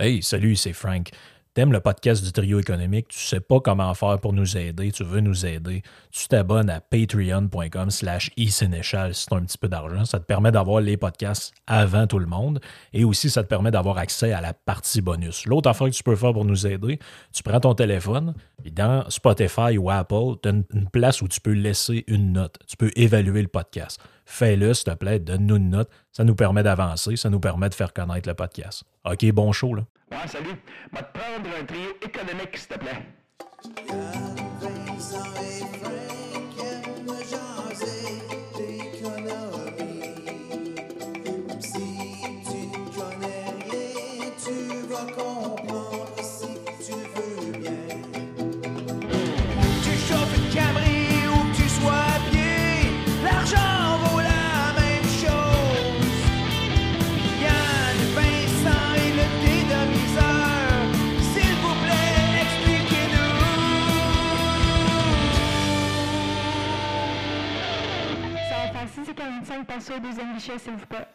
Hey, salut, c'est Frank. T'aimes le podcast du trio économique, tu sais pas comment faire pour nous aider, tu veux nous aider, tu t'abonnes à patreon.com slash eSénéchal si tu un petit peu d'argent. Ça te permet d'avoir les podcasts avant tout le monde et aussi ça te permet d'avoir accès à la partie bonus. L'autre affaire que tu peux faire pour nous aider, tu prends ton téléphone et dans Spotify ou Apple, tu as une place où tu peux laisser une note. Tu peux évaluer le podcast. Fais-le, s'il te plaît, donne-nous une note. Ça nous permet d'avancer, ça nous permet de faire connaître le podcast. OK, bon show, là. Ouais, salut. Va te prendre un trio économique, s'il te plaît. deuxième s'il vous plaît.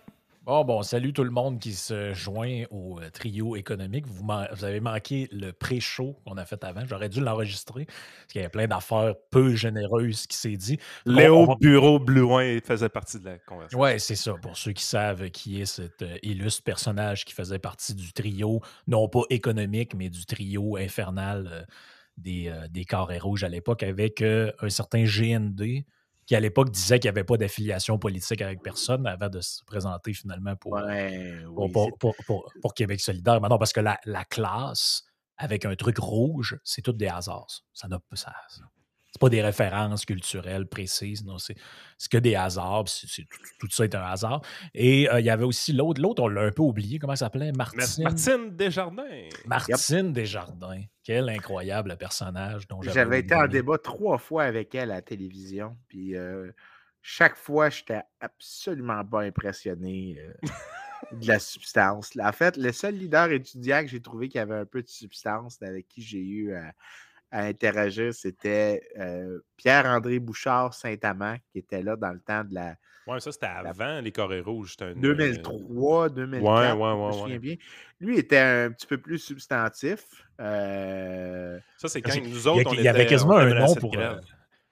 Bon, bon, salut tout le monde qui se joint au euh, trio économique. Vous, avez manqué le pré-show qu'on a fait avant. J'aurais dû l'enregistrer parce qu'il y avait plein d'affaires peu généreuses qui s'est dit. Léo. Bureau Blouin faisait partie de la conversation. Oui, c'est ça. Pour ceux qui savent qui est cet euh, illustre personnage qui faisait partie du trio, non pas économique, mais du trio infernal euh, des, des carrés rouges à l'époque avec un certain GND qui à l'époque disait qu'il n'y avait pas d'affiliation politique avec personne avant de se présenter finalement pour, euh, Ouais, pour, oui, pour- pour- Québec solidaire. Mais non, parce que la, la classe avec un truc rouge, c'est tout des hasards. Ça n'a ça, ça- c'est pas des références culturelles précises, non, c'est c'est que des hasards. tout, tout ça est un hasard. Et euh, il y avait aussi l'autre, l'autre, on l'a un peu oublié, comment ça s'appelait? Martine. Martine Desjardins. Martine Desjardins. Quel incroyable personnage dont j'avais J'avais été en débat trois fois avec elle à la télévision. Puis euh, chaque fois, j'étais absolument pas impressionné euh, de la substance. En fait, le seul leader étudiant que j'ai trouvé qui avait un peu de substance, avec qui j'ai eu à, à interagir, c'était euh, Pierre-André Bouchard Saint-Amand, qui était là dans le temps de la Ouais, ça, c'était avant les Corées rouges. c'était un- 2003, 2004, Ouais, ouais, je ouais, me ouais. souviens bien. Lui était un petit peu plus substantif. euh, Ça, c'est quand que nous il y a- autres, on il y avait quasiment un nom pour. grève. euh,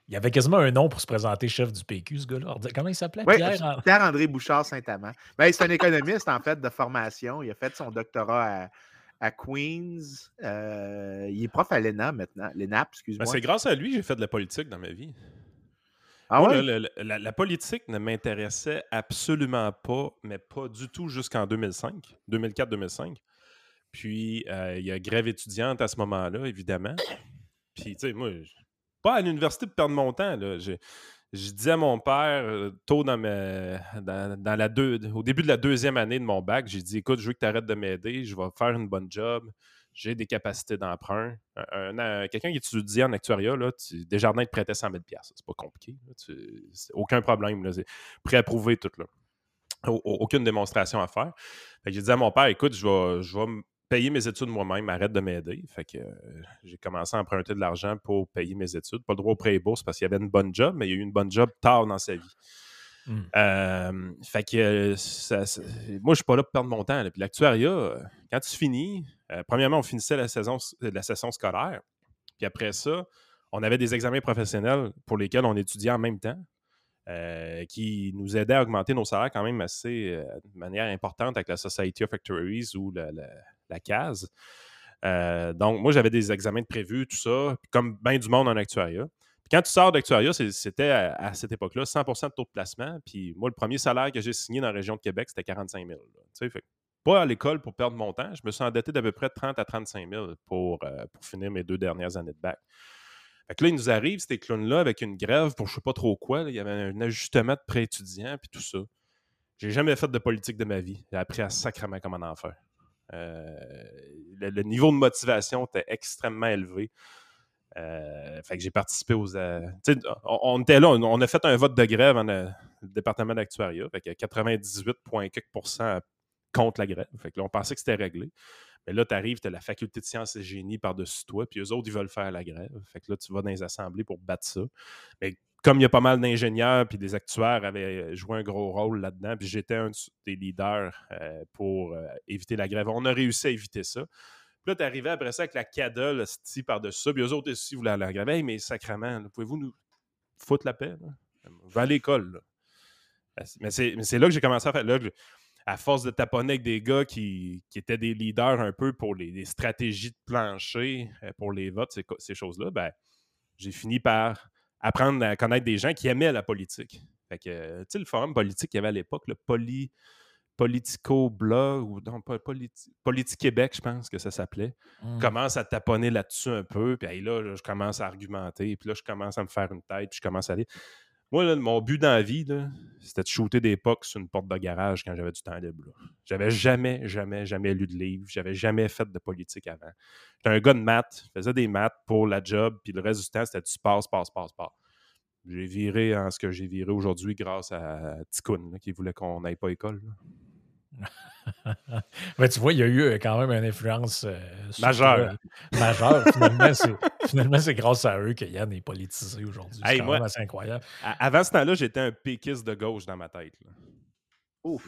il y avait quasiment un nom pour se présenter chef du PQ, ce gars-là. Comment il s'appelait? Oui, Pierre. Pierre-André Bouchard Saint-Amand. Ben, c'est un économiste, en fait, de formation. Il a fait son doctorat à, à Queens. Euh, il est prof à l'ENA maintenant. L'ENAP, Ben, excuse-moi. c'est grâce à lui que j'ai fait de la politique dans ma vie. ah ouais? là, le- le- la, la politique ne m'intéressait absolument pas, mais pas du tout jusqu'en 2005, 2004-2005. Puis, euh, il y a grève étudiante à ce moment-là, évidemment. Puis, tu sais, moi, je- pas à l'université pour perdre mon temps. Là. J'ai- Je dis à mon père, euh, tôt dans, la au début de la deuxième année de mon bac, j'ai dit Écoute, je veux que tu arrêtes de m'aider, je vais faire une bonne job, j'ai des capacités d'emprunt. Un- un- Quelqu'un qui étudie en actuariat, là, tu, Desjardins te prêtait 100 000 C'est pas compliqué. là. Aucun problème. là. Préapprouvé tout. Là. Au- au- aucune démonstration à faire. J'ai dit à mon père Écoute, je vais, je vais payer mes études moi-même, arrête de m'aider. Fait que euh, j'ai commencé à emprunter de l'argent pour payer mes études. Pas le droit au prêt et bourse parce qu'il y avait une bonne job, mais il y a eu une bonne job tard dans sa vie. Hmm. Euh, fait que euh, ça- ça- moi, je suis pas là pour perdre mon temps. là. Puis l'actuariat, quand tu finis, euh, premièrement, on finissait la saison, la session scolaire. Puis après ça, on avait des examens professionnels pour lesquels on étudiait en même temps, euh, qui nous aidaient à augmenter nos salaires quand même assez euh, de manière importante avec la Society of Actuaries ou la, la, la CAS. Euh, donc, moi, j'avais des examens de prévus, tout ça, comme bien du monde en actuariat. Puis quand tu sors d'actuariat, c'était à, cette époque-là 100% de taux de placement. Puis moi, le premier salaire que j'ai signé dans la région de Québec, c'était 45 000. là. Tu sais, pas à l'école pour perdre mon temps. Je me suis endetté d'à peu près 30 à 35 000 pour, euh, pour finir mes deux dernières années de bac. Fait que là, il nous arrive, ces clowns-là, avec une grève pour je sais pas trop quoi. Il y avait un ajustement de prêt étudiant, puis tout ça. J'ai jamais fait de politique de ma vie. J'ai appris à sacrément comment en faire. Euh, le, niveau de motivation était extrêmement élevé. Euh, fait que j'ai participé aux. euh, on, était là, on, a fait un vote de grève en le département d'actuariat. Fait que 98,4% contre la grève. Là, on pensait que c'était réglé. Mais là, tu arrives, tu as la faculté de sciences et génie par-dessus toi, puis eux autres, ils veulent faire la grève. Fait que là, tu vas dans les assemblées pour battre ça. Mais comme il y a pas mal d'ingénieurs puis des actuaires avaient joué un gros rôle là-dedans, puis j'étais un des leaders euh, pour euh, éviter la grève. On a réussi à éviter ça. Puis là, tu arrivé après ça avec la CADA, le style par-dessus. Puis eux autres aussi voulaient aller à la grève. Hey, mais sacrement, pouvez-vous nous foutre la paix? Là? Va à l'école. là. Mais c'est là que j'ai commencé à faire. Là, à force de taponner avec des gars qui, étaient des leaders un peu pour les, stratégies de plancher, euh, pour les votes, ces, ces choses-là, ben, j'ai fini par apprendre à connaître des gens qui aimaient la politique. Fait que, tu sais, le forum politique qu'il y avait à l'époque, le Poly, Politico Blog, ou non, pas Politi, Politique Québec, je pense que ça s'appelait, Hmm. commence à taponner là-dessus un peu, puis là, je commence à argumenter, puis là, je commence à me faire une tête, puis je commence à aller. Moi, mon but dans la vie, c'était de shooter des pucks sur une porte de garage quand j'avais du temps libre. là. J'avais jamais, jamais, jamais lu de livre. J'avais jamais fait de politique avant. J'étais un gars de maths, je faisais des maths pour la job, puis le reste du temps, c'était du passe, passe, passe, passe. J'ai viré en ce que j'ai viré aujourd'hui grâce à Ticoun, qui voulait qu'on n'aille pas à école. Ben, tu vois, il y a eu euh, quand même une influence euh, sur Majeure. euh, majeure. Finalement, c'est- Finalement, c'est grâce à eux que Yann est politisé aujourd'hui. C'est Hey, quand moi- même assez incroyable. À- avant ce temps-là, j'étais un péquiste de gauche dans ma tête. là. Ouf.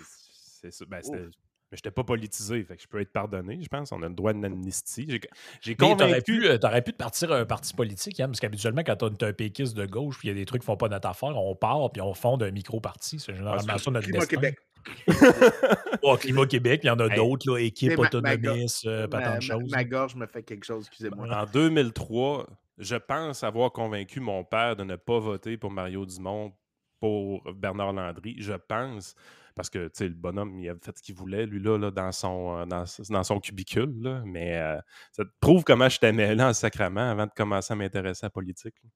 C'est ça. Ben, c'était- mais j'étais pas politisé, fait que je peux être pardonné, je pense. On a le droit d'une amnistie. J'ai- J'ai Mais t'aurais convaincu... pu, euh, t'aurais pu te partir un parti politique, Yann, parce qu'habituellement, quand t'as un péquiste de gauche puis il y a des trucs qui font pas notre affaire, on part puis on fonde un micro-parti. C'est généralement Ah, ça notre Climat destin. Québec. Oh, Climat Québec, il y en a Hey. d'autres, là, équipe Mais ma- ma autonomiste, euh, pas Ma, tant de choses. ma gorge me fait quelque chose, excusez-moi. En 2003, je pense avoir convaincu mon père de ne pas voter pour Mario Dumont pour Bernard Landry. Je pense, parce que le bonhomme, il a fait ce qu'il voulait, lui, là, là, dans, son, euh, dans, dans son cubicule. là. Mais euh, ça te prouve comment je t'aimais là en sacrament avant de commencer à m'intéresser à la politique. là.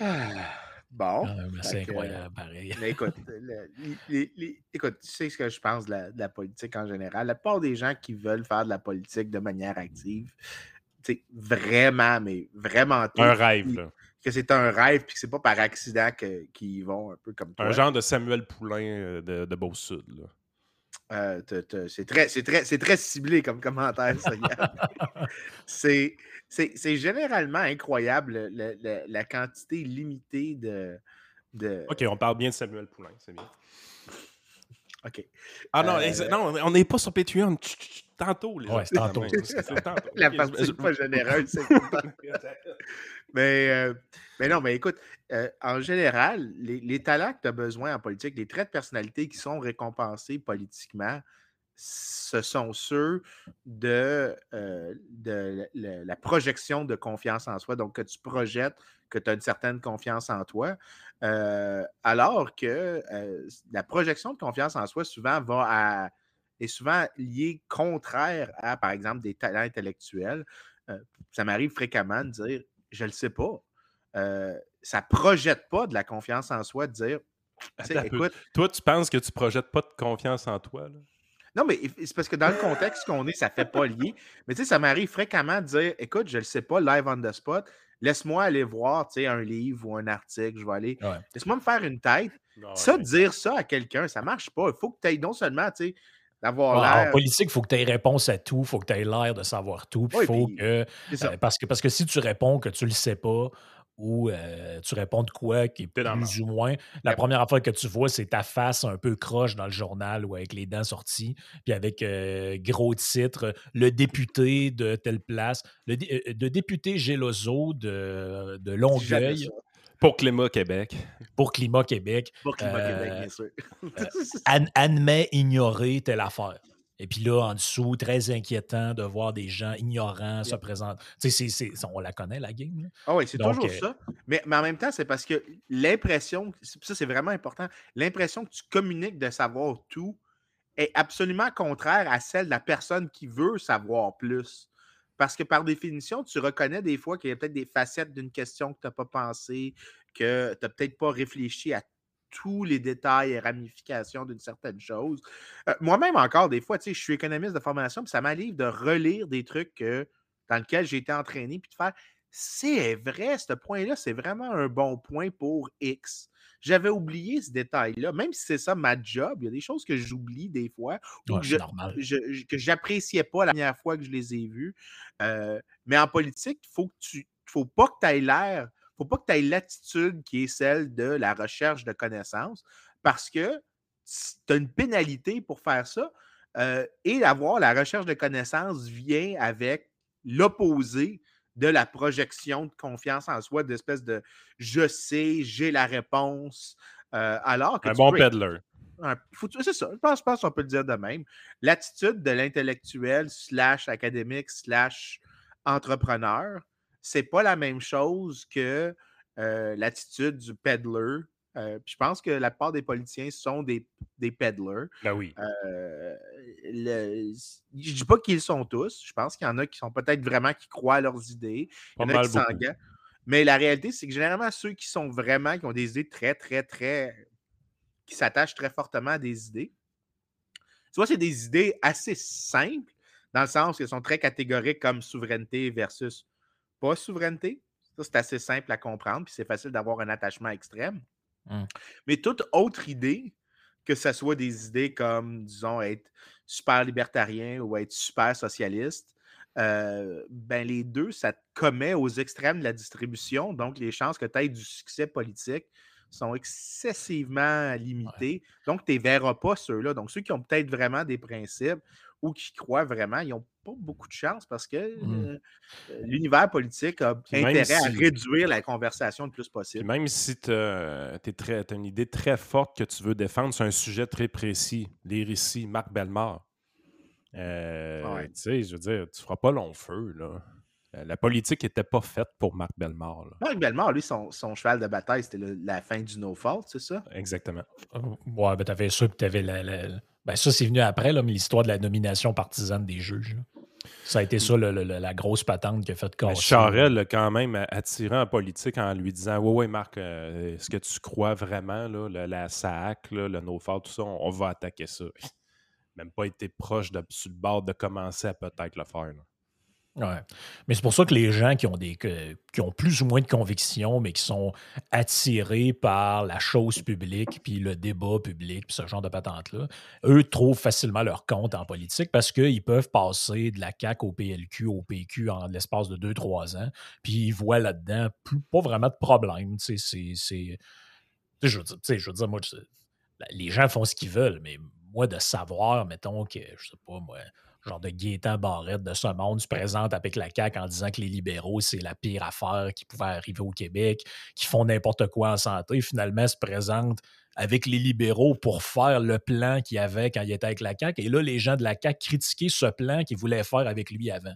Ah, Bon. C'est que, incroyable, pareil. Mais écoute, le- les- les- écoute, tu sais ce que je pense de la, de la politique en général? La plupart des gens qui veulent faire de la politique de manière active, tu sais, vraiment, mais vraiment tôt, Un rêve, puis là. que c'est un rêve puis que c'est pas par accident qu'ils vont un peu comme toi. Un genre de Samuel Poulain euh, de, de Beau-Sud. là. Euh, c'est très, très, ciblé comme commentaire, c'est, généralement incroyable le- le- le- la quantité limitée de. de... OK, on parle bien de Samuel Poulain, c'est bien. OK. Ah non, Euh, non on n'est pas sur Patreon. Tantôt, les Ouais, autres, c'est tantôt. tantôt. La Ok, partie je- pas généreuse, c'est. Mais, euh, mais non, mais écoute, euh, en général, les, les talents que tu as besoin en politique, les traits de personnalité qui sont récompensés politiquement, ce sont ceux de, euh, de la, la projection de confiance en soi. Donc, que tu projettes que tu as une certaine confiance en toi. Euh, alors que euh, la projection de confiance en soi, souvent, va à, est souvent liée contraire à, par exemple, des talents intellectuels. Euh, ça m'arrive fréquemment de dire je le sais pas. Euh, ça projette pas de la confiance en soi de dire écoute, Toi, tu penses que tu projettes pas de confiance en toi? Là? non, mais c'est parce que dans le contexte qu'on est, ça fait pas lier. Mais tu sais, ça m'arrive fréquemment de dire écoute, je le sais pas, live on the spot, laisse-moi aller voir un livre ou un article, je vais aller. Ouais. Laisse-moi me faire une tête. Non, ça, dire ça à quelqu'un, ça marche pas. Il faut que tu aies non seulement tu sais, d'avoir en politique, il faut que tu aies réponse à tout, il faut que tu aies l'air de savoir tout. puis Oui, faut puis que, euh, parce, que, parce que si tu réponds que tu le sais pas ou euh, tu réponds de quoi qui est plus ou moins, la première fois que tu vois, c'est ta face un peu croche dans le journal ou avec les dents sorties, puis avec euh, gros titre, le député de telle place, le, dé- euh, de député Gélozo de, Longueuil. Pour Clémat Québec. pour Climat Québec. Pour Climat Euh, Québec, bien sûr. Ad- admet ignorer telle affaire. Et puis là, en dessous, très inquiétant de voir des gens ignorants se présenter. Tu sais, c'est- c'est- on la connaît, la game. Ah oui, c'est toujours euh, ça. Mais, mais en même temps, c'est parce que l'impression, ça c'est vraiment important, l'impression que tu communiques de savoir tout est absolument contraire à celle de la personne qui veut savoir plus. Parce que par définition, tu reconnais des fois qu'il y a peut-être des facettes d'une question que tu n'as pas pensé, que tu n'as peut-être pas réfléchi à tous les détails et ramifications d'une certaine chose. Euh, Moi-même, encore, des fois, tu sais, je suis économiste de formation, puis ça m'arrive de relire des trucs dans lesquels j'ai été entraîné, puis de faire c'est vrai, ce point-là, c'est vraiment un bon point pour X. J'avais oublié ce détail-là, même si c'est ça ma job, il y a des choses que j'oublie des fois ou Ouais, que je- normal. je- que j'appréciais pas la première fois que je les ai vus. Euh, mais en politique, il faut que tu faut pas que tu aies l'air faut pas que tu aies l'attitude qui est celle de la recherche de connaissances parce que tu as une pénalité pour faire ça. euh, et avoir la recherche de connaissances vient avec l'opposé de la projection de confiance en soi, d'espèce de je sais, j'ai la réponse. euh, alors que Un bon peddler. C'est ça, je pense, pense qu'on peut le dire de même. L'attitude de l'intellectuel slash académique slash entrepreneur, c'est pas la même chose que euh, l'attitude du peddler. Euh, puis je pense que la plupart des politiciens sont des, des peddlers. Ben oui. Euh, le- je dis pas qu'ils sont tous. Je pense qu'il y en a qui sont peut-être vraiment qui croient à leurs idées. Il y en a qui s'engagent. Mais la réalité, c'est que généralement, ceux qui sont vraiment, qui ont des idées très, très, très. qui s'attachent très fortement à des idées, tu vois, c'est des idées assez simples, dans le sens qu'elles sont très catégoriques comme souveraineté versus pas souveraineté. Ça, c'est assez simple à comprendre, puis c'est facile d'avoir un attachement extrême. Mm. Mais toute autre idée, que ce soit des idées comme, disons, être super libertarien ou être super socialiste, euh, ben les deux, ça te commet aux extrêmes de la distribution. Donc, les chances que tu aies du succès politique sont excessivement limitées. Donc, tu ne verras pas ceux-là. Donc, ceux qui ont peut-être vraiment des principes ou qui croient vraiment, ils n'ont pas beaucoup de chance parce que Mm. euh, euh, l'univers politique a intérêt à réduire la conversation le plus Puis possible. même si tu as, une idée très forte que tu veux défendre sur un sujet très précis, les récits, Marc Bellemare, euh, Ouais. tu sais, je veux dire, tu feras pas long feu, là. La politique n'était pas faite pour Marc Bellemare, là. Marc Bellemare, lui, son, son cheval de bataille, c'était la fin du no fault, c'est ça? Exactement. Ouais, ben t'avais ça, puis t'avais la, la- Ben ça, c'est venu après, là, mais l'histoire de la nomination partisane des juges. là. Ça a été ça, le- le- le- la grosse patente qui a fait Mais casser. Charel quand même attiré en politique en lui disant Ouais, ouais, Marc, euh, est-ce que tu crois vraiment, là, la SAC, là, le no-fault, tout ça, on, on va attaquer ça. Même pas été proche de, sur le bord de commencer à peut-être le faire. là. Ouais. Mais c'est pour ça que les gens qui ont, des, qui ont plus ou moins de convictions, mais qui sont attirés par la chose publique, puis le débat public, puis ce genre de patente-là, eux trouvent facilement leur compte en politique parce qu'ils peuvent passer de la CAQ au PLQ, au PQ en l'espace de 2-3 ans, puis ils voient là-dedans pas vraiment de problème. C'est. Je veux dire, je veux dire, moi, je- les gens font ce qu'ils veulent, mais moi, de savoir, mettons, que, je sais pas, moi, genre de Gaétan Barrette de ce monde se présente avec la CAQ en disant que les libéraux, c'est la pire affaire qui pouvait arriver au Québec, qui font n'importe quoi en santé, finalement se présente avec les libéraux pour faire le plan qu'il y avait quand il était avec la CAQ. Et là, les gens de la CAQ critiquaient ce plan qu'ils voulaient faire avec lui avant.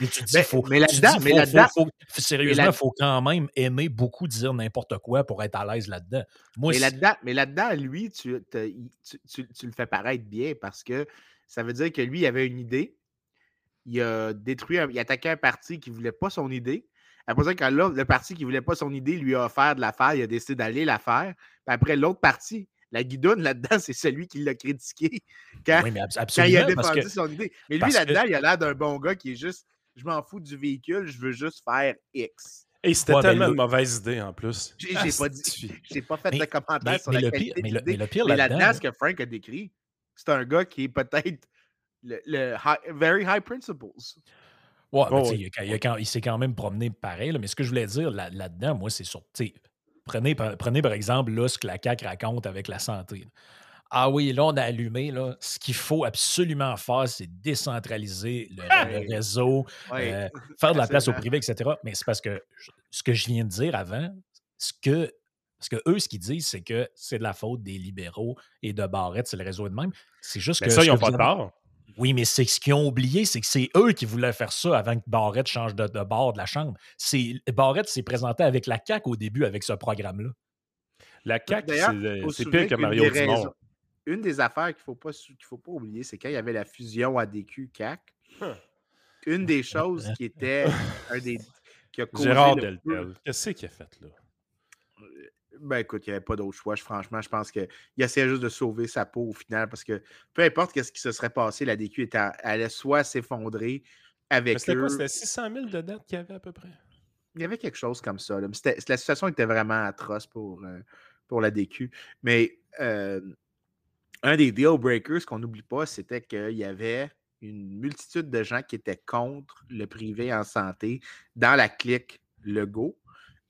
Et tu dis, Ben, faut, mais là-dedans- mais faut- là-dedans- faut- sérieusement, il là- faut quand même aimer beaucoup dire n'importe quoi pour être à l'aise là-dedans. Moi, Mais là-dedans, mais là-dedans, lui, tu, tu- tu- tu le fais paraître bien parce que ça veut dire que lui, il avait une idée. Il a détruit, un- il a attaqué un parti qui ne voulait pas son idée. Après ça, quand là, le parti qui ne voulait pas son idée lui a offert de la faire, il a décidé d'aller la faire. Puis après, l'autre parti, la guidoune là-dedans, c'est celui qui l'a critiqué quand, oui, mais abs- quand il a défendu que son idée. Mais lui, parce que- là-dedans, il a l'air d'un bon gars qui est juste je m'en fous du véhicule, je veux juste faire X. Et c'était Ouais, tellement le- une mauvaise idée en plus. J'ai Ah, pas dit. J'ai pas fait Mais- de commentaire mais- sur mais la le qualité pire- mais le- l'idée. mais le pire là-dedans, là-dedans, ce que Frank a décrit, c'est un gars qui est peut-être le, le high- very high principles. Ouais, mais Oh, tu sais, oui. il, a quand- il a quand- il s'est quand même promené pareil. là, mais ce que je voulais dire là- là-dedans, moi, c'est sur. tu sais, Prenez, par- prenez par exemple là, ce que la CAQ raconte avec la santé. là. Ah oui, là, on a allumé. Là, ce qu'il faut absolument faire, c'est décentraliser le, réseau, Ouais. euh, faire de la place au privé, etc. Mais c'est parce que je- ce que je viens de dire avant, ce que, ce que eux, ce qu'ils disent, c'est que c'est de la faute des libéraux et de Barrette, c'est le réseau de même. C'est juste Mais que. ça, ils n'ont pas de tort. oui, mais c'est ce qu'ils ont oublié, c'est que c'est eux qui voulaient faire ça avant que Barrette change de, de bord de la Chambre. C'est, Barrette s'est présenté avec la CAQ au début avec ce programme-là. La CAQ, D'ailleurs, c'est pire que Mario Dumont. raisons- Une des affaires qu'il ne faut, pas faut pas oublier, c'est quand il y avait la fusion ADQ-CAC, Huh. une des choses qui était un des. Qui a causé Gérard Deltel. Qu'est-ce qu'il a fait là? Ben écoute, il n'y avait pas d'autre choix. Je- Franchement, je pense qu'il essayait juste de sauver sa peau au final parce que peu importe ce qui se serait passé, la DQ était, allait soit s'effondrer avec C'était eux. quoi? C'était 600 000 de dettes qu'il y avait à peu près? Il y avait quelque chose comme ça. là. La situation était vraiment atroce pour, euh, pour la DQ. Mais euh, un des deal breakers qu'on n'oublie pas, c'était qu'il y avait une multitude de gens qui étaient contre le privé en santé dans la clique Legault.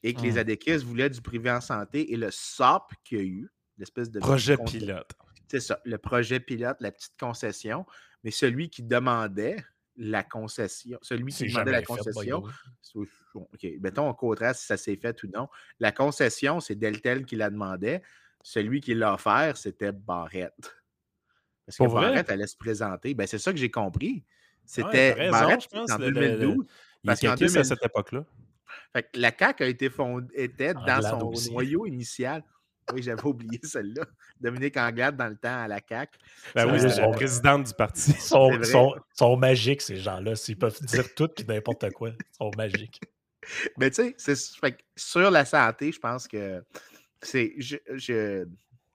Et que les Hum. adéquistes voulaient du privé en santé et le SOP qu'il y a eu, l'espèce de Projet pilote. C'est ça, le projet pilote, la petite concession, mais celui qui demandait la concession, celui qui demandait la fait, concession, OK, mettons, on contraste si ça s'est fait ou non. La concession, c'est Deltel qui la demandait. Celui qui l'a offert, c'était Barrette. Parce que Pour vrai? Barrette allait se présenter. Ben, c'est ça que j'ai compris. Ouais, C'était raison, Barrette je pense, en le- le- le- 2012. Il est à 2000 cette époque-là. Fait que la CAQ a été fondée, était dans son aussi. noyau initial. Oui, j'avais oublié celle-là. Dominique Anglade dans le temps à la CAQ. Ben oui, c'était la présidente du parti. Ils sont, C'est sont- sont magiques, ces gens-là. S'ils peuvent dire tout et n'importe quoi, ils sont magiques. Mais tu sais, c'est- sur la santé, je pense que c'est. Je, je-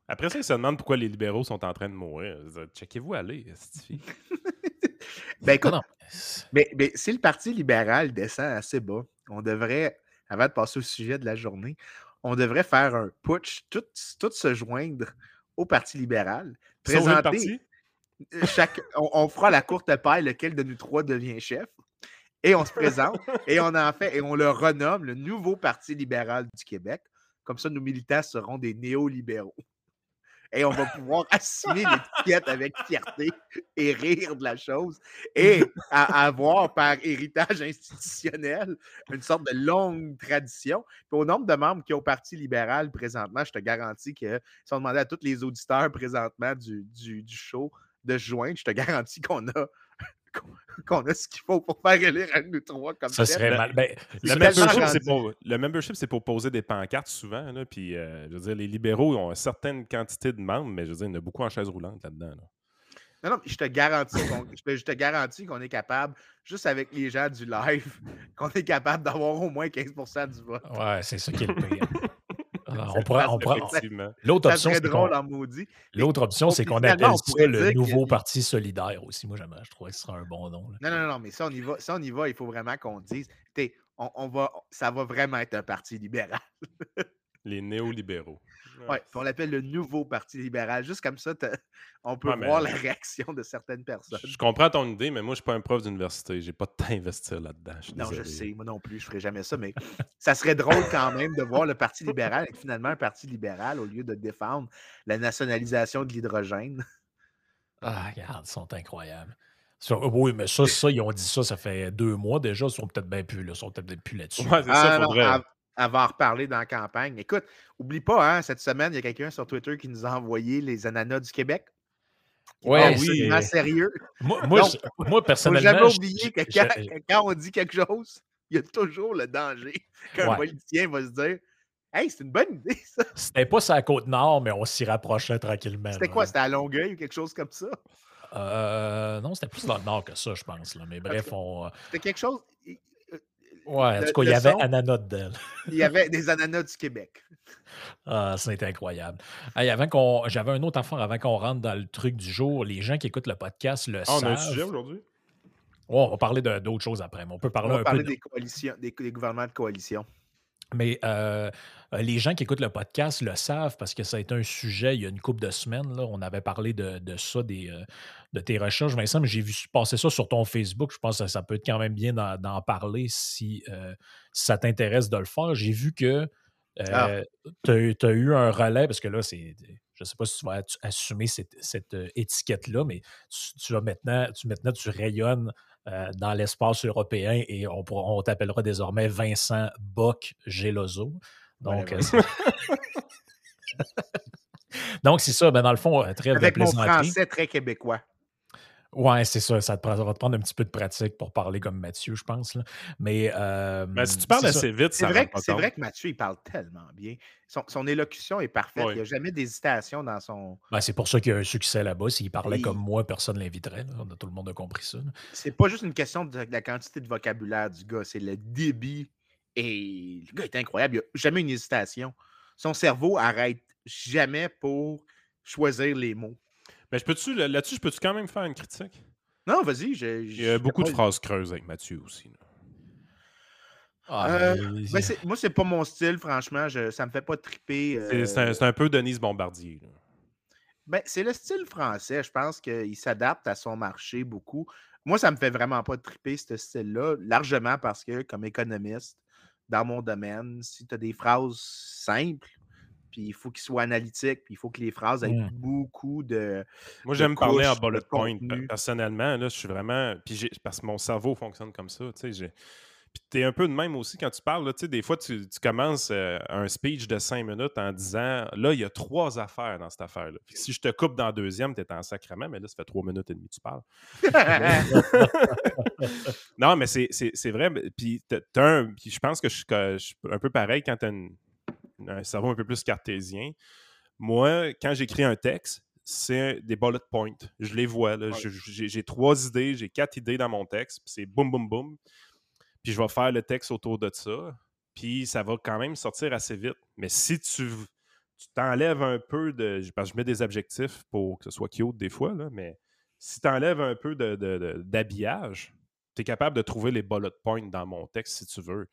Après ça, ils se demandent pourquoi les libéraux sont en train de mourir. Checkez-vous aller. Ben écoute, Non, non. mais, mais si le Parti libéral descend assez bas, on devrait, avant de passer au sujet de la journée, on devrait faire un putsch, tout, tout se joindre au Parti libéral. Présenter, parti. chaque, on, on fera la courte paille, lequel de nous trois devient chef. Et on se présente et on en fait et on le renomme le nouveau Parti libéral du Québec. Comme ça, nos militants seront des néolibéraux. Et on va pouvoir assumer l'étiquette avec fierté et rire de la chose et à- avoir par héritage institutionnel une sorte de longue tradition. Puis au nombre de membres qui ont au Parti libéral présentement, je te garantis que si on demandait à tous les auditeurs présentement du, du, du show de joindre, je te garantis qu'on a, qu'on- a ce qu'il faut pour faire élire un de nous trois comme Ça serait Le- mal. Ben, Le membership, c'est pour, le membership, c'est pour poser des pancartes souvent. Là, puis, euh, je veux dire, les libéraux ont une certaine quantité de membres, mais je veux dire, il y en a beaucoup en chaise roulante là-dedans. là. Non, non, je te garantis qu'on je te- je te garantis qu'on est capable, juste avec les gens du live, qu'on est capable d'avoir au moins 15% du vote. ouais, c'est ça qui est le pire. Alors, Ça on pourrait- passe on pourrait- Effectivement. L'autre option, c'est l'autre option, c'est qu'on appelle ça le que- nouveau Parti solidaire aussi. Moi, j'aimerais- je trouvais que ce serait un bon nom. là. Non, non, non, mais ça, on y va, ça, on y va il faut vraiment qu'on dise, on, on va, ça va vraiment être un parti libéral. Les néolibéraux. Ouais, puis on l'appelle le nouveau parti libéral. Juste comme ça, on peut Ouais, mais- voir la réaction de certaines personnes. Je comprends ton idée, mais moi, je ne suis pas un prof d'université. J'ai pas de temps à investir là-dedans. Je Non, je sais, moi non plus, je ferai jamais ça, mais ça serait drôle quand même de voir le Parti libéral être finalement un parti libéral au lieu de défendre la nationalisation de l'hydrogène. Ah, regarde, ils sont incroyables. Oui, mais ça, ça, ils ont dit ça, ça fait deux mois déjà. Ils sont peut-être bien plus là. Ils sont peut-être plus là-dessus. Ouais, c'est Ah, ça, non, faudrait. elle, elle va en reparler dans la campagne. Écoute, oublie pas, hein, cette semaine, il y a quelqu'un sur Twitter qui nous a envoyé les ananas du Québec. Ouais, oui. sérieux. Moi, moi, Donc, je- moi, Faut personnellement. jamais je- oublier je- que je- quand, quand on dit quelque chose, il y a toujours le danger qu'un Ouais. politicien va se dire Hey, c'est une bonne idée, ça. C'était pas sur la côte nord, mais on s'y rapprochait tranquillement. C'était quoi? C'était à Longueuil ou quelque chose comme ça? Euh, non, c'était plus dans le nord que ça, je pense. Là. Mais bref, on. C'était quelque chose. Ouais, en tout cas, il y avait ananas dedans. là. Il y avait des ananas du Québec. Ah, c'était incroyable. Hey, avant qu'on, j'avais un autre affaire avant qu'on rentre dans le truc du jour. Les gens qui écoutent le podcast le Ah, on a un savent. sujet aujourd'hui? Ouais, on va parler de- d'autres choses après, mais on peut On parler va un parler peu. de- des coalitions, des, des gouvernements de coalition. Mais euh, les gens qui écoutent le podcast le savent parce que ça a été un sujet il y a une couple de semaines. Là, on avait parlé de, de ça, des, euh, de tes recherches, Vincent, mais j'ai vu passer ça sur ton Facebook. Je pense que ça peut être quand même bien d'en, parler si, euh, si ça t'intéresse de le faire. J'ai vu que Ah. tu as, eu un relais, parce que là, c'est. Je ne sais pas si tu vas assumer cette, cette, étiquette-là, mais tu, tu vas maintenant, tu, maintenant, tu rayonnes euh, dans l'espace européen et on, on t'appellera désormais Vincent Bock Geloso. Donc, euh, c'est- Donc, c'est ça. Ben, dans le fond, euh, trêve de Avec mon plaisanterie. français très québécois. Ouais, c'est ça. Ça, te prend- ça va te prendre un petit peu de pratique pour parler comme Mathieu, je pense. là. Mais. euh, Ben, si tu parles c'est ça. assez vite, C'est ça vrai, c'est vrai que Mathieu, il parle tellement bien. Son, son élocution est parfaite. Oui. Il n'y a jamais d'hésitation dans son. Ben, c'est pour ça qu'il y a un succès là-bas. S'il parlait Et- comme moi, personne ne l'inviterait. là. Tout le monde a compris ça. C'est pas juste une question de, de la quantité de vocabulaire du gars, c'est le débit. Et le gars est incroyable. Il n'y a jamais une hésitation. Son cerveau arrête jamais pour choisir les mots. Mais je peux-tu, là- là-dessus, je peux-tu quand même faire une critique? Non, vas-y. Il y a beaucoup de phrases creuses avec Mathieu aussi. là. Ah, Euh, Ben, c'est- moi, c'est pas mon style, franchement. Je, ça me fait pas triper. C'est, c'est un, c'est un peu Denise Bombardier. là. Ben, c'est le style français. Je pense qu'il s'adapte à son marché beaucoup. Moi, ça me fait vraiment pas triper ce style-là, largement parce que, comme économiste, dans mon domaine. Si tu as des phrases simples, puis il faut qu'ils soient analytiques, puis il faut que les phrases aient Mm. beaucoup de. Moi, j'aime parler en bullet point. Personnellement, là, je suis vraiment. Puis j'ai- parce que mon cerveau fonctionne comme ça. Tu sais, j'ai- Puis t'es un peu de même aussi quand tu parles. Là, tu sais, des fois, tu, tu commences euh, un speech de cinq minutes en disant là, il y a trois affaires dans cette affaire-là. Puis si je te coupe dans la deuxième, t'es en sacrement, mais là, ça fait trois minutes et demie que tu parles. non, mais c'est- c'est c'est vrai. Puis t'as- t'as un- puis je pense que je suis un peu pareil quand tu as un cerveau un peu plus cartésien. Moi, quand j'écris un texte, c'est des bullet points. Je les vois. Ouais. J'ai trois idées, j'ai quatre idées dans mon texte. puis C'est boum, boum, boum. Puis je vais faire le texte autour de ça. Puis ça va quand même sortir assez vite. Mais si tu tu t'enlèves un peu de. Parce que je mets des objectifs pour que ce soit cute des fois, là, mais si tu enlèves un peu de- de- de- d'habillage, tu es capable de trouver les bullet points dans mon texte si tu veux.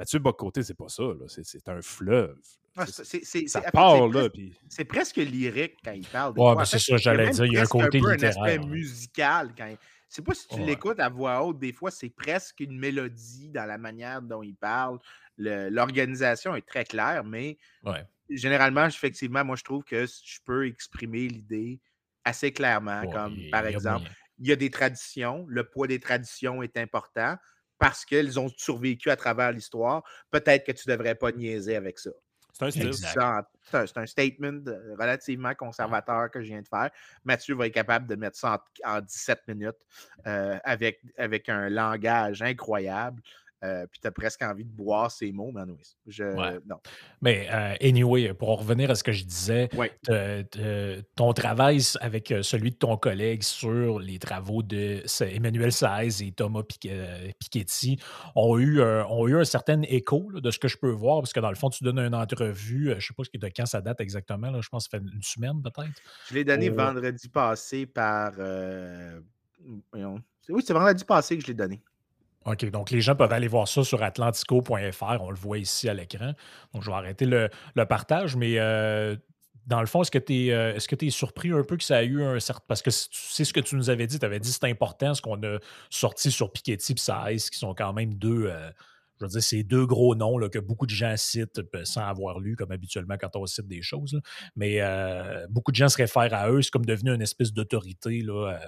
Mathieu Bocoté, c'est pas ça. C'est- un fleuve. Ah, ça part là. puis- C'est presque lyrique quand il parle. Ouais, c'est ça, j'allais dire, il y a un côté peu un littéraire, aspect là. musical. Quand il... C'est pas si tu Ouais. l'écoutes à voix haute, des fois, c'est presque une mélodie dans la manière dont il parle. Le- L'organisation est très claire, mais Ouais. généralement, effectivement, moi, je trouve que je peux exprimer l'idée assez clairement. Comme par exemple, il y a des traditions, le poids des traditions est important parce qu'elles ont survécu à travers l'histoire. Peut-être que tu ne devrais pas niaiser avec ça. C'est un C'est statement euh, relativement conservateur que je viens de faire. Mathieu va être capable de mettre ça en, en 17 minutes euh, avec, avec un langage incroyable. Euh, puis tu as presque envie de boire ces mots, mais oui, je, Ouais. non. Mais euh, anyway, pour en revenir à ce que je disais, Ouais. te- te- ton travail avec euh, celui de ton collègue sur les travaux de Emmanuel Saez et Thomas Piketty ont eu, euh, ont eu un certain écho là, de ce que je peux voir, parce que dans le fond, tu donnes une entrevue, je ne sais pas de quand ça date exactement, là, je pense que ça fait une semaine peut-être. Je l'ai donné vendredi passé par. Oui, c'est vendredi passé que je l'ai donné. OK, donc les gens peuvent aller voir ça sur atlantico.fr. On le voit ici à l'écran. Donc, je vais arrêter le, partage, mais euh, dans le fond, est-ce que tu es, euh, tu es surpris un peu que ça a eu un certain. Parce que c- tu sais ce que tu nous avais dit, tu avais dit c'est important ce qu'on a sorti sur Piketty et qui sont quand même deux. euh, je veux dire, c'est deux gros noms là, que beaucoup de gens citent euh, sans avoir lu, comme habituellement quand on cite des choses. Mais euh, beaucoup de gens se réfèrent à eux. C'est comme devenu une espèce d'autorité là,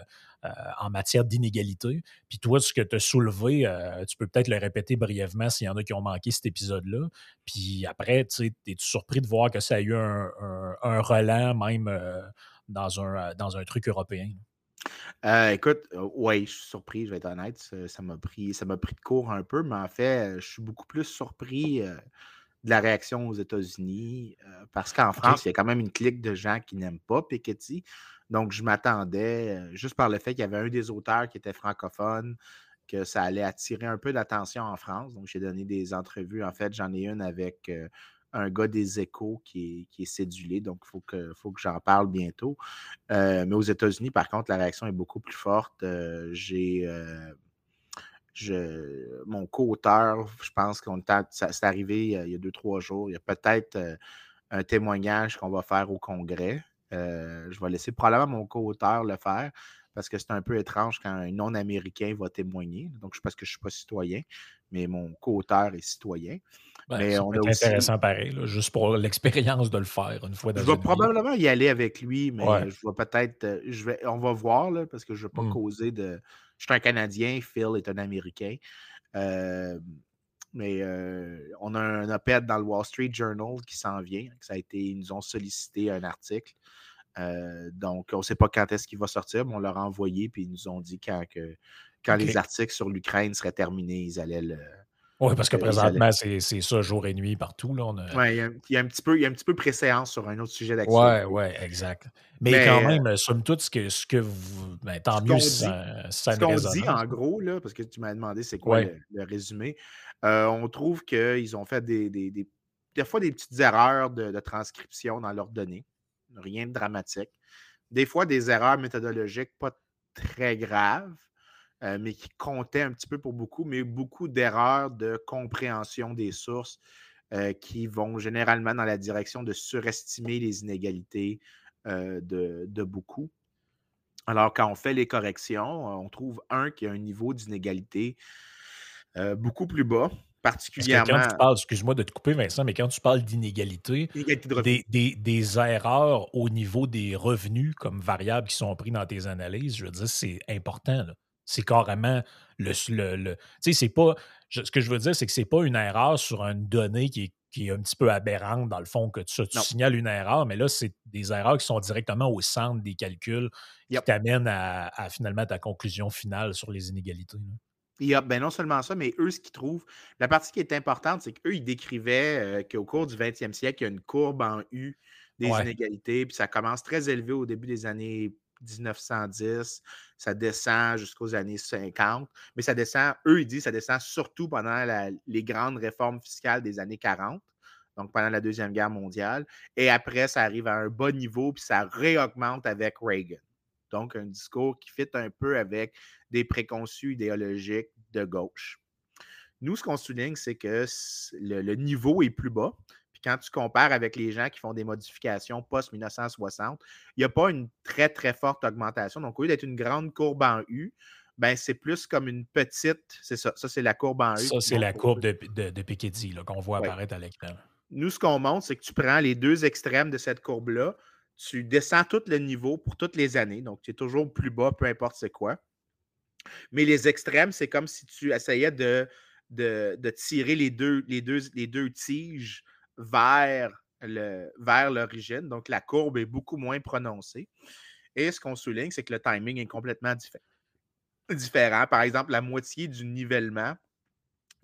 euh, en matière d'inégalité. Puis toi, ce que tu as soulevé, tu peux peut-être le répéter brièvement s'il y en a qui ont manqué cet épisode-là. Puis après, tu es-tu surpris de voir que ça a eu un, relent même dans, un, dans un truc européen? Euh, écoute, oui, je suis surpris, je vais être honnête. Ça m'a pris, ça pris de court un peu, mais en fait, euh, je suis beaucoup plus surpris euh, de la réaction aux États-Unis euh, parce qu'en France, il y a quand même une clique de gens qui n'aiment pas Piketty. Donc, je m'attendais, euh, juste par le fait qu'il y avait un des auteurs qui était francophone, que ça allait attirer un peu d'attention en France. Donc, j'ai donné des entrevues. En fait, j'en ai une avec euh, un gars des échos qui est, qui cédulé. Donc, il faut que, faut que j'en parle bientôt. Euh, mais aux États-Unis, par contre, la réaction est beaucoup plus forte. Euh, j'ai. euh, je- mon co-auteur, je pense qu'on c'est arrivé il y a deux, trois jours. Il y a peut-être un témoignage qu'on va faire au Congrès. Je vais laisser probablement mon co-auteur le faire parce que c'est un peu étrange quand un non-américain va témoigner. Donc, je parce que je ne suis pas citoyen, mais mon co-auteur est citoyen. Ben, Mais on a aussi- intéressant pareil, là, juste pour l'expérience de le faire une fois dans Je vais vie. probablement y aller avec lui, mais Ouais. je vais peut-être. euh, Je vais, on va voir, là, parce que je ne veux pas Mm. causer de. Je suis un Canadien, Phil est un Américain. Euh, mais euh, on a un op-ed dans le Wall Street Journal qui s'en vient. Ça a été, ils nous ont sollicité un article. Euh, donc, on ne sait pas quand est-ce qu'il va sortir, mais on leur a envoyé, puis ils nous ont dit quand, que, quand les articles sur l'Ukraine seraient terminés, ils allaient le. Oui, parce que présentement, c'est c'est ça jour et nuit partout. Là, on a- Ouais, il y a, un- il y a un petit peu, il y a un petit peu préséance sur un autre sujet Ouais, d'actualité. ouais, exact. Mais, Mais, quand euh, même, euh, somme toute, ce que, ce que vous. ben, tant mieux si ça, Ce qu'on dit en gros, là, parce que tu m'as demandé c'est quoi Ouais. le, le résumé, euh, on trouve qu'ils ont fait des, des, des- des fois des petites erreurs de, de transcription dans leurs données. Rien de dramatique. Des fois, des erreurs méthodologiques pas très graves, euh, mais qui comptaient un petit peu pour beaucoup, mais beaucoup d'erreurs de compréhension des sources euh, qui vont généralement dans la direction de surestimer les inégalités euh, de, beaucoup. Alors, quand on fait les corrections, on trouve un qui a un niveau d'inégalité beaucoup plus bas. Parce que quand particulièrement tu parles, excuse-moi de te couper, Vincent, mais quand tu parles d'inégalité, de des, des- des erreurs au niveau des revenus comme variables qui sont pris dans tes analyses, je veux dire, c'est important. C'est carrément le. le- le- tu sais, c'est pas. je- ce que je veux dire, c'est que c'est pas une erreur sur une donnée qui est, qui est un petit peu aberrante, dans le fond, que tu, tu signales une erreur, mais là, c'est des erreurs qui sont directement au centre des calculs qui Yep. t'amènent à, à finalement ta conclusion finale sur les inégalités. là. A, ben non seulement ça, mais eux, ce qu'ils trouvent, la partie qui est importante, c'est qu'eux, ils décrivaient euh, qu'au cours du 20e siècle, il y a une courbe en U des Ouais. inégalités, puis ça commence très élevé au début des années 1910, ça descend jusqu'aux années 50, mais ça descend, eux, ils disent, ça descend surtout pendant la- les grandes réformes fiscales des années 40, donc pendant la Deuxième Guerre mondiale, et après, ça arrive à un bas niveau, puis ça réaugmente avec Reagan. Donc, un discours qui fit un peu avec des préconçus idéologiques de gauche. Nous, ce qu'on souligne, c'est que le, le niveau est plus bas. Puis quand tu compares avec les gens qui font des modifications post-1960, il n'y a pas une très, très forte augmentation. Donc, au lieu d'être une grande courbe en U, ben, c'est plus comme une petite. C'est ça. Ça, c'est la courbe en U. Ça, c'est la courbe de, de, de Piketty qu'on voit Ouais. apparaître à l'écran. Nous, ce qu'on montre, c'est que tu prends les deux extrêmes de cette courbe-là, tu descends tout le niveau pour toutes les années. Donc, tu es toujours plus bas, peu importe c'est quoi. Mais les extrêmes, c'est comme si tu essayais de, de, tirer les deux, les, deux, les deux tiges vers vers l'origine. Donc, la courbe est beaucoup moins prononcée. Et ce qu'on souligne, c'est que le timing est complètement diffé- différent. Par exemple, la moitié du nivellement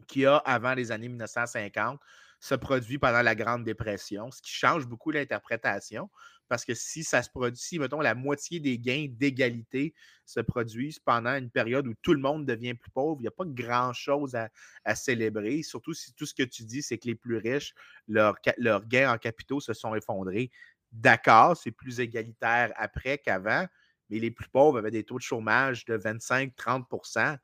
qu'il y a avant les années 1950 se produit pendant la Grande Dépression, ce qui change beaucoup l'interprétation. Parce que si ça se produit, si, mettons, la moitié des gains d'égalité se produisent pendant une période où tout le monde devient plus pauvre, il n'y a pas grand-chose à, célébrer. Surtout si tout ce que tu dis, c'est que les plus riches, leurs gains en capitaux se sont effondrés. D'accord, c'est plus égalitaire après qu'avant, mais les plus pauvres avaient des taux de chômage de 25-30%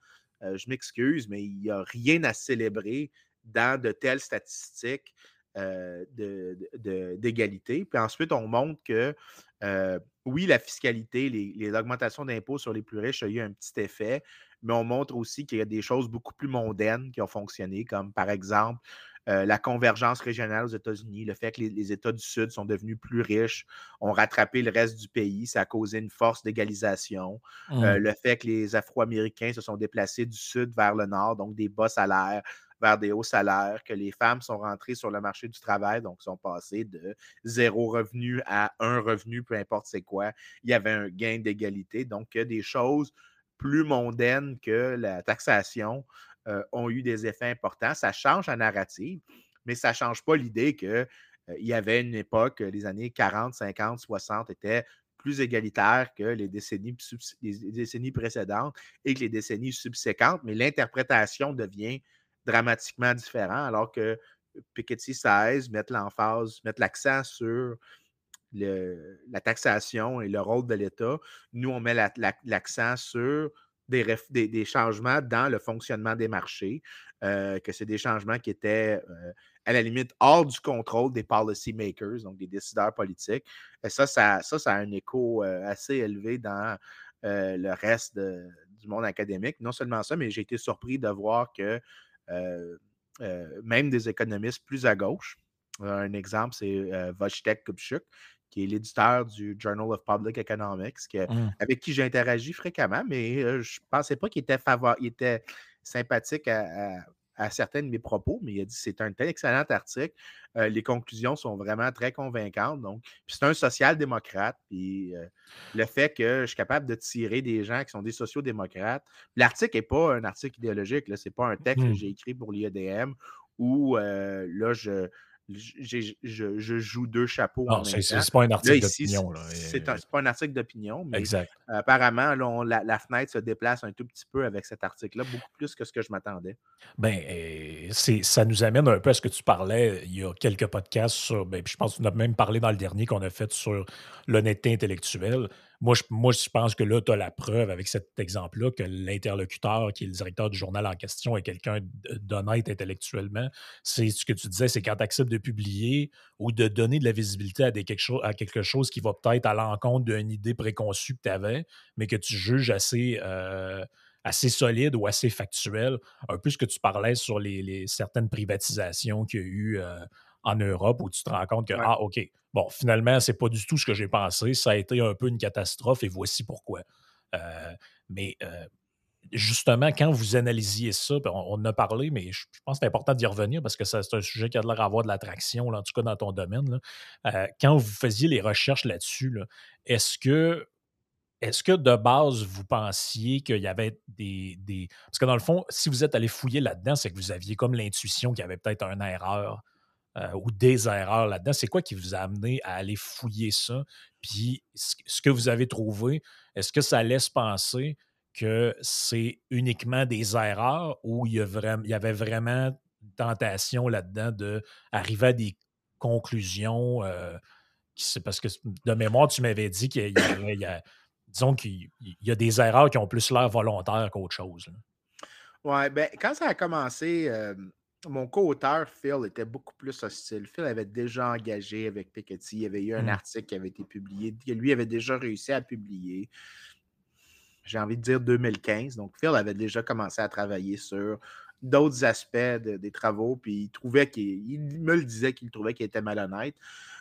euh, je m'excuse, mais il n'y a rien à célébrer dans de telles statistiques euh, de- de- d'égalité. Puis ensuite, on montre que euh, oui, la fiscalité, les, les augmentations d'impôts sur les plus riches a eu un petit effet, mais on montre aussi qu'il y a des choses beaucoup plus mondaines qui ont fonctionné, comme par exemple euh, la convergence régionale aux États-Unis, le fait que les, les États du Sud sont devenus plus riches, ont rattrapé le reste du pays, ça a causé une force d'égalisation. Euh, Mm. le fait que les Afro-Américains se sont déplacés du sud vers le nord, donc des bas salaires vers des hauts salaires, que les femmes sont rentrées sur le marché du travail, donc sont passées de zéro revenu à un revenu, peu importe c'est quoi. Il y avait un gain d'égalité. Donc, euh, des choses plus mondaines que la taxation euh, ont eu des effets importants. Ça change la narrative, mais ça ne change pas l'idée qu'il y avait une époque, les années 40, 50, 60 étaient plus égalitaires que les décennies, les décennies précédentes et que les décennies subséquentes, mais l'interprétation devient dramatiquement différente alors que Piketty 16 mettent l'emphase, mettent l'accent sur la taxation et le rôle de l'État. Nous, on met la- la- l'accent sur des, changements dans le fonctionnement des marchés, euh, que c'est des changements qui étaient euh, à la limite hors du contrôle des policy makers, donc des décideurs politiques. Et ça, ça, ça, a un écho euh, assez élevé dans euh, le reste du monde académique. Non seulement ça, mais j'ai été surpris de voir que même des économistes plus à gauche, euh, un exemple, c'est euh, Wojtek Kupchuk, qui est l'éditeur du Journal of Public Economics, que- Mm. avec qui j'interagis fréquemment, mais euh, je ne pensais pas qu'il était, favor- il était sympathique à, à- à certains de mes propos, mais il a dit c'est un excellent article. Euh, les conclusions sont vraiment très convaincantes. Donc, puis c'est un social-démocrate. Puis euh, le fait que je suis capable de tirer des gens qui sont des sociaux-démocrates. L'article n'est pas un article idéologique, ce n'est pas un texte que Mhm. j'ai écrit pour l'IEDM où euh, là, je, je, je joue deux chapeaux Non, c'est pas un article d'opinion. c'est pas un article d'opinion, mais Exact. euh, apparemment, là, on- la, la fenêtre se déplace un tout petit peu avec cet article-là, beaucoup plus que ce que je m'attendais. Ben, euh, ça nous amène un peu à ce que tu parlais il y a quelques podcasts sur. Ben, puis je pense qu'on a même parlé dans le dernier qu'on a fait sur l'honnêteté intellectuelle. Moi je, moi, je pense que là, tu as la preuve avec cet exemple-là que l'interlocuteur, qui est le directeur du journal en question, est quelqu'un d- d'honnête intellectuellement. C'est ce que tu disais, c'est quand tu acceptes de publier ou de donner de la visibilité à, des quelque, chose, à quelque chose qui va peut-être à l'encontre d'une idée préconçue que tu avais, mais que tu juges assez. euh, assez solide ou assez factuel. Un peu ce que tu parlais sur les, les certaines privatisations qu'il y a eu euh, en Europe où tu te rends compte que, Ouais. ah, OK, bon, finalement, c'est pas du tout ce que j'ai pensé. Ça a été un peu une catastrophe et voici pourquoi. Euh, mais euh, justement, quand vous analysiez ça, puis on, on en a parlé, mais je, je pense que c'est important d'y revenir parce que c'est un sujet qui a l'air d'avoir de l'attraction, en tout cas dans ton domaine. là. Euh, quand vous faisiez les recherches là-dessus, là, est-ce que est-ce que de base, vous pensiez qu'il y avait des, des- Parce que dans le fond, si vous êtes allé fouiller là-dedans, c'est que vous aviez comme l'intuition qu'il y avait peut-être une erreur euh, ou des erreurs là-dedans? C'est quoi qui vous a amené à aller fouiller ça? Puis ce que vous avez trouvé, est-ce que ça laisse penser que c'est uniquement des erreurs ou il y, avait vraiment tentation là-dedans d'arriver à des conclusions? euh, parce que de mémoire, tu m'avais dit qu'il y avait, a- disons qu'il il y a des erreurs qui ont plus l'air volontaires qu'autre chose. Ouais, ben, quand ça a commencé, euh, mon co-auteur, Phil, était beaucoup plus hostile. Phil avait déjà engagé avec Piketty. Il y avait eu un Mm. article qui avait été publié, que lui avait déjà réussi à publier. J'ai envie de dire 2015. Donc, Phil avait déjà commencé à travailler sur d'autres aspects de- des travaux, puis il trouvait qu'il il me le disait qu'il trouvait qu'il était malhonnête.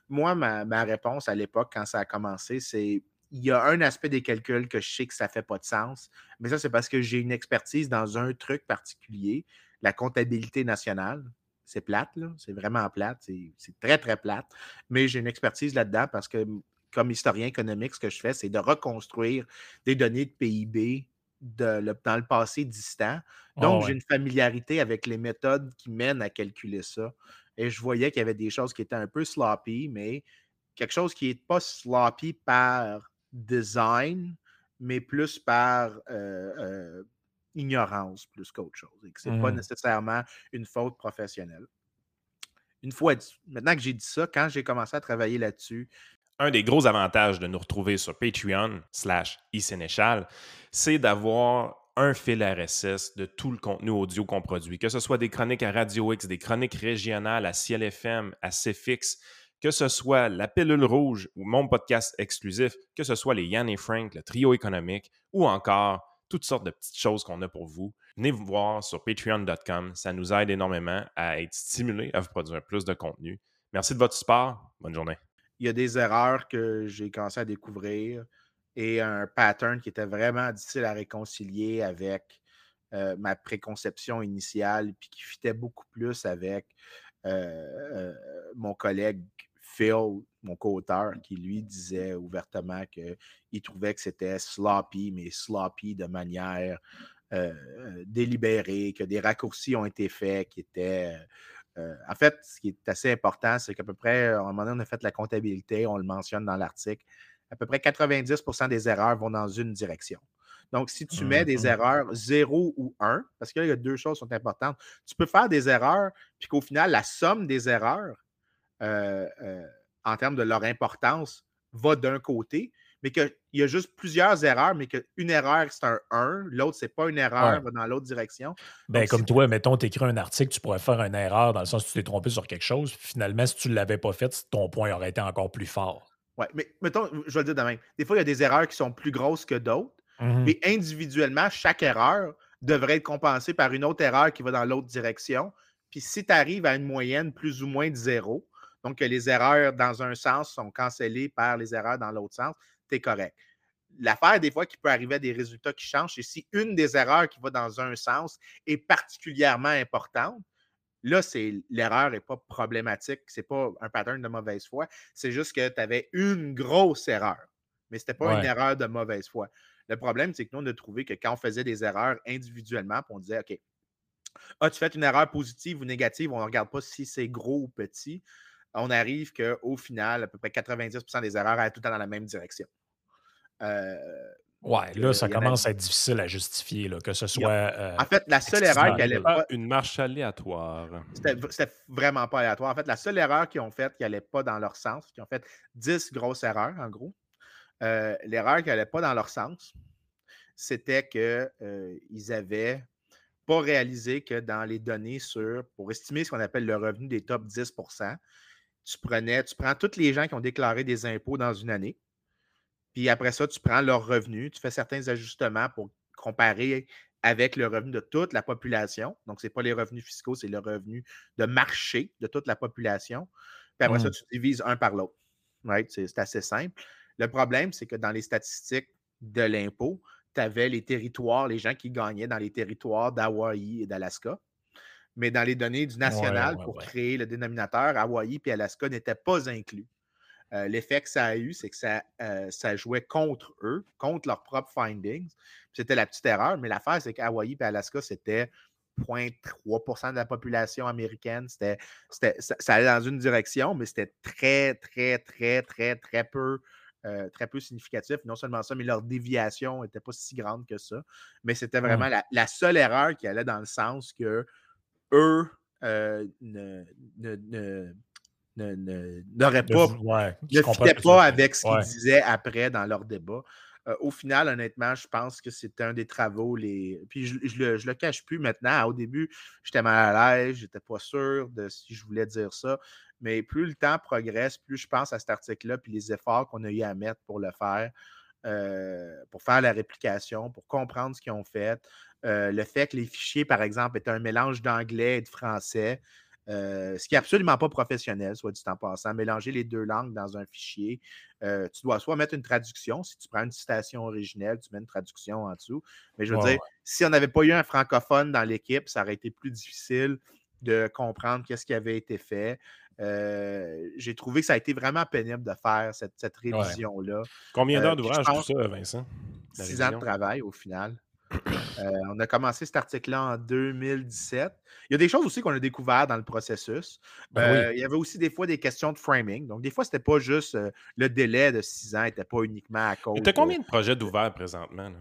Moi, ma, ma réponse à l'époque, quand ça a commencé, c'est il y a un aspect des calculs que je sais que ça ne fait pas de sens, mais ça, c'est parce que j'ai une expertise dans un truc particulier, la comptabilité nationale. C'est plate. C'est vraiment plate. C'est très, très plate. Mais j'ai une expertise là-dedans parce que, comme historien économique, ce que je fais, c'est de reconstruire des données de PIB de le- dans le passé distant. Donc, Ah j'ai ouais. une familiarité avec les méthodes qui mènent à calculer ça. Et je voyais qu'il y avait des choses qui étaient un peu sloppy, mais quelque chose qui n'est pas sloppy par design, mais plus par euh, euh, ignorance plus qu'autre chose. Et que ce n'est pas Mhm. nécessairement une faute professionnelle. Une fois dit- maintenant que j'ai dit ça, quand j'ai commencé à travailler là-dessus, un des gros avantages de nous retrouver sur Patreon slash iSénéchal, c'est d'avoir un fil RSS de tout le contenu audio qu'on produit, que ce soit des chroniques à Radio X, des chroniques régionales à Ciel FM, à CFX, que ce soit la pilule rouge ou mon podcast exclusif, que ce soit les Yann et Frank, le trio économique, ou encore toutes sortes de petites choses qu'on a pour vous. Venez vous voir sur patreon.com. Ça nous aide énormément à être stimulés à vous produire plus de contenu. Merci de votre support. Bonne journée. il y a des erreurs que j'ai commencé à découvrir et un pattern qui était vraiment difficile à réconcilier avec euh, ma préconception initiale, puis qui fitait beaucoup plus avec euh, euh, mon collègue Phil, mon co-auteur, qui lui disait ouvertement qu'il trouvait que c'était sloppy, mais sloppy de manière euh, euh, délibérée, que des raccourcis ont été faits qui étaient. euh, en fait, ce qui est assez important, c'est qu'à peu près, à un moment donné, on a fait la comptabilité, on le mentionne dans l'article, à peu près 90% des erreurs vont dans une direction. Donc, si tu mets des Mhm. erreurs 0 ou 1, parce qu'il y a deux choses qui sont importantes, tu peux faire des erreurs, puis qu'au final, la somme des erreurs, euh, euh, en termes de leur importance, va d'un côté, mais qu'il y a juste plusieurs erreurs, mais qu'une erreur, c'est un 1, l'autre, c'est pas une erreur, Ouais. va dans l'autre direction. Ben, Donc, comme toi, mettons, tu écris un article, tu pourrais faire une erreur dans le sens où tu t'es trompé sur quelque chose. puis Finalement, si tu ne l'avais pas fait, ton point aurait été encore plus fort. Ouais, mais mettons, je vais le dire de même. Des fois, il y a des erreurs qui sont plus grosses que d'autres, Mhm. mais individuellement, chaque erreur devrait être compensée par une autre erreur qui va dans l'autre direction. Puis si tu arrives à une moyenne plus ou moins de zéro, donc que les erreurs dans un sens sont cancellées par les erreurs dans l'autre sens, tu es correct. L'affaire, des fois, qui peut arriver à des résultats qui changent, c'est si une des erreurs qui va dans un sens est particulièrement importante, là, c'est l'erreur n'est pas problématique. Ce n'est pas un pattern de mauvaise foi. C'est juste que tu avais une grosse erreur. Mais ce n'était pas une erreur de mauvaise foi. Le problème, c'est que nous, on a trouvé que quand on faisait des erreurs individuellement, on disait, OK, as-tu fait une erreur positive ou négative? On ne regarde pas si c'est gros ou petit. On arrive qu'au final, à peu près 90% des erreurs allaient tout le temps dans la même direction. Euh, Ouais, là, ça commence à être difficile à justifier, là, que ce soit. euh, En fait, la seule erreur qui n'allait Pas une marche aléatoire. C'était vraiment pas aléatoire. En fait, la seule erreur qu'ils ont faite qui n'allait pas dans leur sens, qui ont fait 10 grosses erreurs, en gros. Euh, L'erreur qui n'allait pas dans leur sens, c'était qu'ils n'avaient pas réalisé que dans les données sur, pour estimer ce qu'on appelle le revenu des top 10 tu prenais, tu prends tous les gens qui ont déclaré des impôts dans une année, puis après ça, tu prends leurs revenus, tu fais certains ajustements pour comparer avec le revenu de toute la population. Donc, ce n'est pas les revenus fiscaux, c'est le revenu de marché de toute la population. Puis après ça, tu divises un par l'autre. Right? C'est assez simple. Le problème, c'est que dans les statistiques de l'impôt, tu avais les territoires, les gens qui gagnaient dans les territoires d'Hawaï et d'Alaska. Mais dans les données du national, ouais, pour ouais. créer le dénominateur, Hawaï et Alaska n'étaient pas inclus. Euh, L'effet que ça a eu, c'est que ça, euh, ça jouait contre eux, contre leurs propres findings. C'était la petite erreur, mais l'affaire, c'est qu'Hawaï et Alaska, c'était 0,3% de la population américaine. C'était, ça, ça allait dans une direction, mais c'était très, très, très, très, très peu, euh, très peu significatif. Non seulement ça, mais leur déviation n'était pas si grande que ça. Mais c'était vraiment la, la seule erreur qui allait dans le sens que eux euh, ne- n'auraient pas ouais, ne veux pas avec ce qu'ils Ouais. disaient après dans leur débat. Euh, au final, honnêtement, je pense que c'était un des travaux les. Puis je, je le, je le cache plus maintenant. Au début, j'étais mal à l'aise, j'étais pas sûr de si je voulais dire ça. Mais plus le temps progresse, plus je pense à cet article-là, puis les efforts qu'on a eu à mettre pour le faire, euh, pour faire la réplication, pour comprendre ce qu'ils ont fait. Euh, le fait que les fichiers, par exemple, étaient un mélange d'anglais et de français, euh, ce qui n'est absolument pas professionnel, soit dit en passant. Mélanger les deux langues dans un fichier, euh, tu dois soit mettre une traduction, si tu prends une citation originelle, tu mets une traduction en dessous. Mais je veux dire, si on n'avait pas eu un francophone dans l'équipe, ça aurait été plus difficile de comprendre qu'est-ce qui avait été fait. Euh, J'ai trouvé que ça a été vraiment pénible de faire cette, cette révision-là. Combien d'heures d'ouvrage tout ça, Vincent? Six ans de travail au final. Euh, on a commencé cet article-là en 2017. Il y a des choses aussi qu'on a découvert dans le processus. Ben oui. Euh, Il y avait aussi des fois des questions de framing. Donc, des fois, c'était pas juste euh, le délai de six ans, n'était pas uniquement à cause. Tu as combien de projets d'ouverts présentement? là?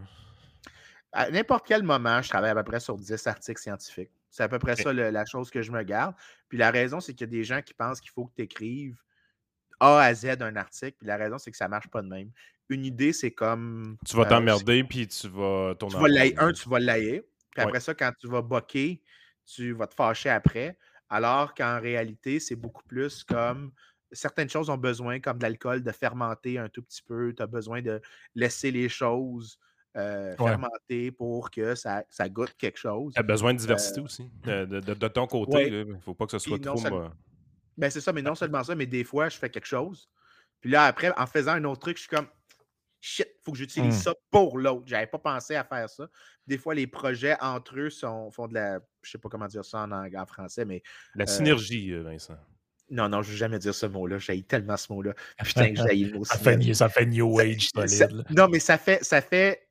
à n'importe quel moment, je travaille à peu près sur 10 articles scientifiques. C'est à peu près ça le- la chose que je me garde. Puis la raison, c'est qu'il y a des gens qui pensent qu'il faut que tu écrives A à Z un article. Puis la raison, c'est que ça ne marche pas de même. Une idée, c'est comme. Tu vas euh, t'emmerder, puis tu vas tourner tu vas l'haïr- un, tu vas l'haïr. Puis Ouais. après ça, quand tu vas boquer, tu vas te fâcher après. Alors qu'en réalité, c'est beaucoup plus comme certaines choses ont besoin, comme de l'alcool, de fermenter un tout petit peu. Tu as besoin de laisser les choses euh, Ouais. fermenter pour que ça, ça goûte quelque chose. Tu as besoin de diversité aussi. De, de- ton côté, ouais. il ne faut pas que ce soit Puis trop. euh, Ben, c'est ça, mais non seulement ça, mais des fois, je fais quelque chose. Puis là, après, en faisant un autre truc, je suis comme shit, il faut que j'utilise Hmm. ça pour l'autre. J'avais pas pensé à faire ça. Des fois, les projets entre eux sont, font de la. Je sais pas comment dire ça en, en français, mais La Euh, synergie, euh, Vincent. non, non, je ne vais jamais dire ce mot-là. J'ai tellement ce mot-là. Putain, j'ai le mot Ça fait, ça fait New Age Ça- solide. non, mais ça fait. Ça fait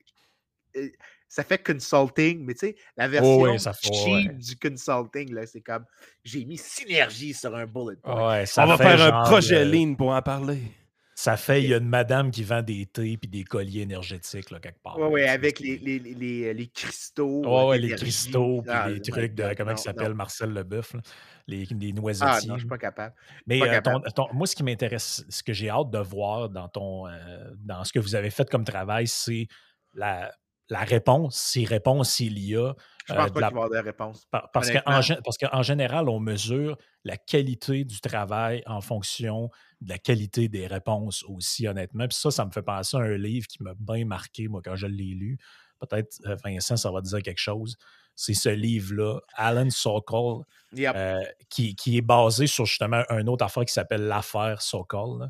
euh, ça fait consulting, mais tu sais, la version Oh oui, ça fait- cheap ouais. du consulting, là, c'est comme j'ai mis synergie sur un bullet point. Ouais, ça On va faire un projet euh, lean pour en parler. Ça fait, il y a une madame qui vend des thés et des colliers énergétiques, là, quelque part. Oui, oui, avec les, les, les, les- les cristaux. Ouais, euh, ouais, les cristaux, puis Ah, les trucs de, comment non, il s'appelle. Marcel Leboeuf, là, les, les Ah noisetiers. non, je suis pas capable. Mais pas euh, ton- ton- moi, ce qui m'intéresse, ce que j'ai hâte de voir dans, ton, euh, dans ce que vous avez fait comme travail, c'est la, la réponse, si réponse il y a. Je euh, pense de pas la- qu'il va y avoir de réponse. par- parce qu'en général, on mesure la qualité du travail en fonction de la qualité des réponses aussi, honnêtement. Puis ça, ça me fait penser à un livre qui m'a bien marqué, moi, quand je l'ai lu. Peut-être, euh, Vincent, ça va dire quelque chose. C'est ce livre-là, Alan Sokol, Yep. euh, qui, qui est basé sur justement une autre affaire qui s'appelle l'affaire Sokol. là.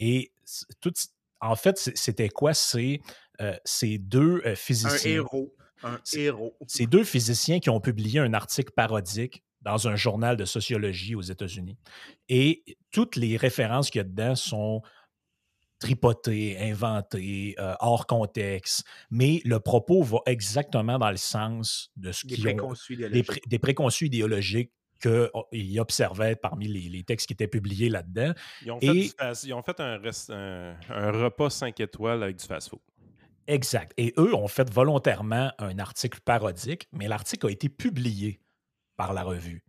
Et tout, en fait, c'était quoi? C'est euh, ces deux euh, un physiciens. héros. Un héros. Ces deux physiciens qui ont publié un article parodique dans un journal de sociologie aux États-Unis. Et toutes les références qu'il y a dedans sont tripotées, inventées, euh, hors contexte, mais le propos va exactement dans le sens de ce Des qu'ils ont, préconçus des, idéologiques. pré- des préconçus idéologiques qu'ils observaient parmi les, les textes qui étaient publiés là-dedans. Ils ont fait, Et- du fast- ils ont fait un, rest- un- un repas 5 étoiles avec du fast-food. Exact. Et eux ont fait volontairement un article parodique, mais l'article a été publié par la revue.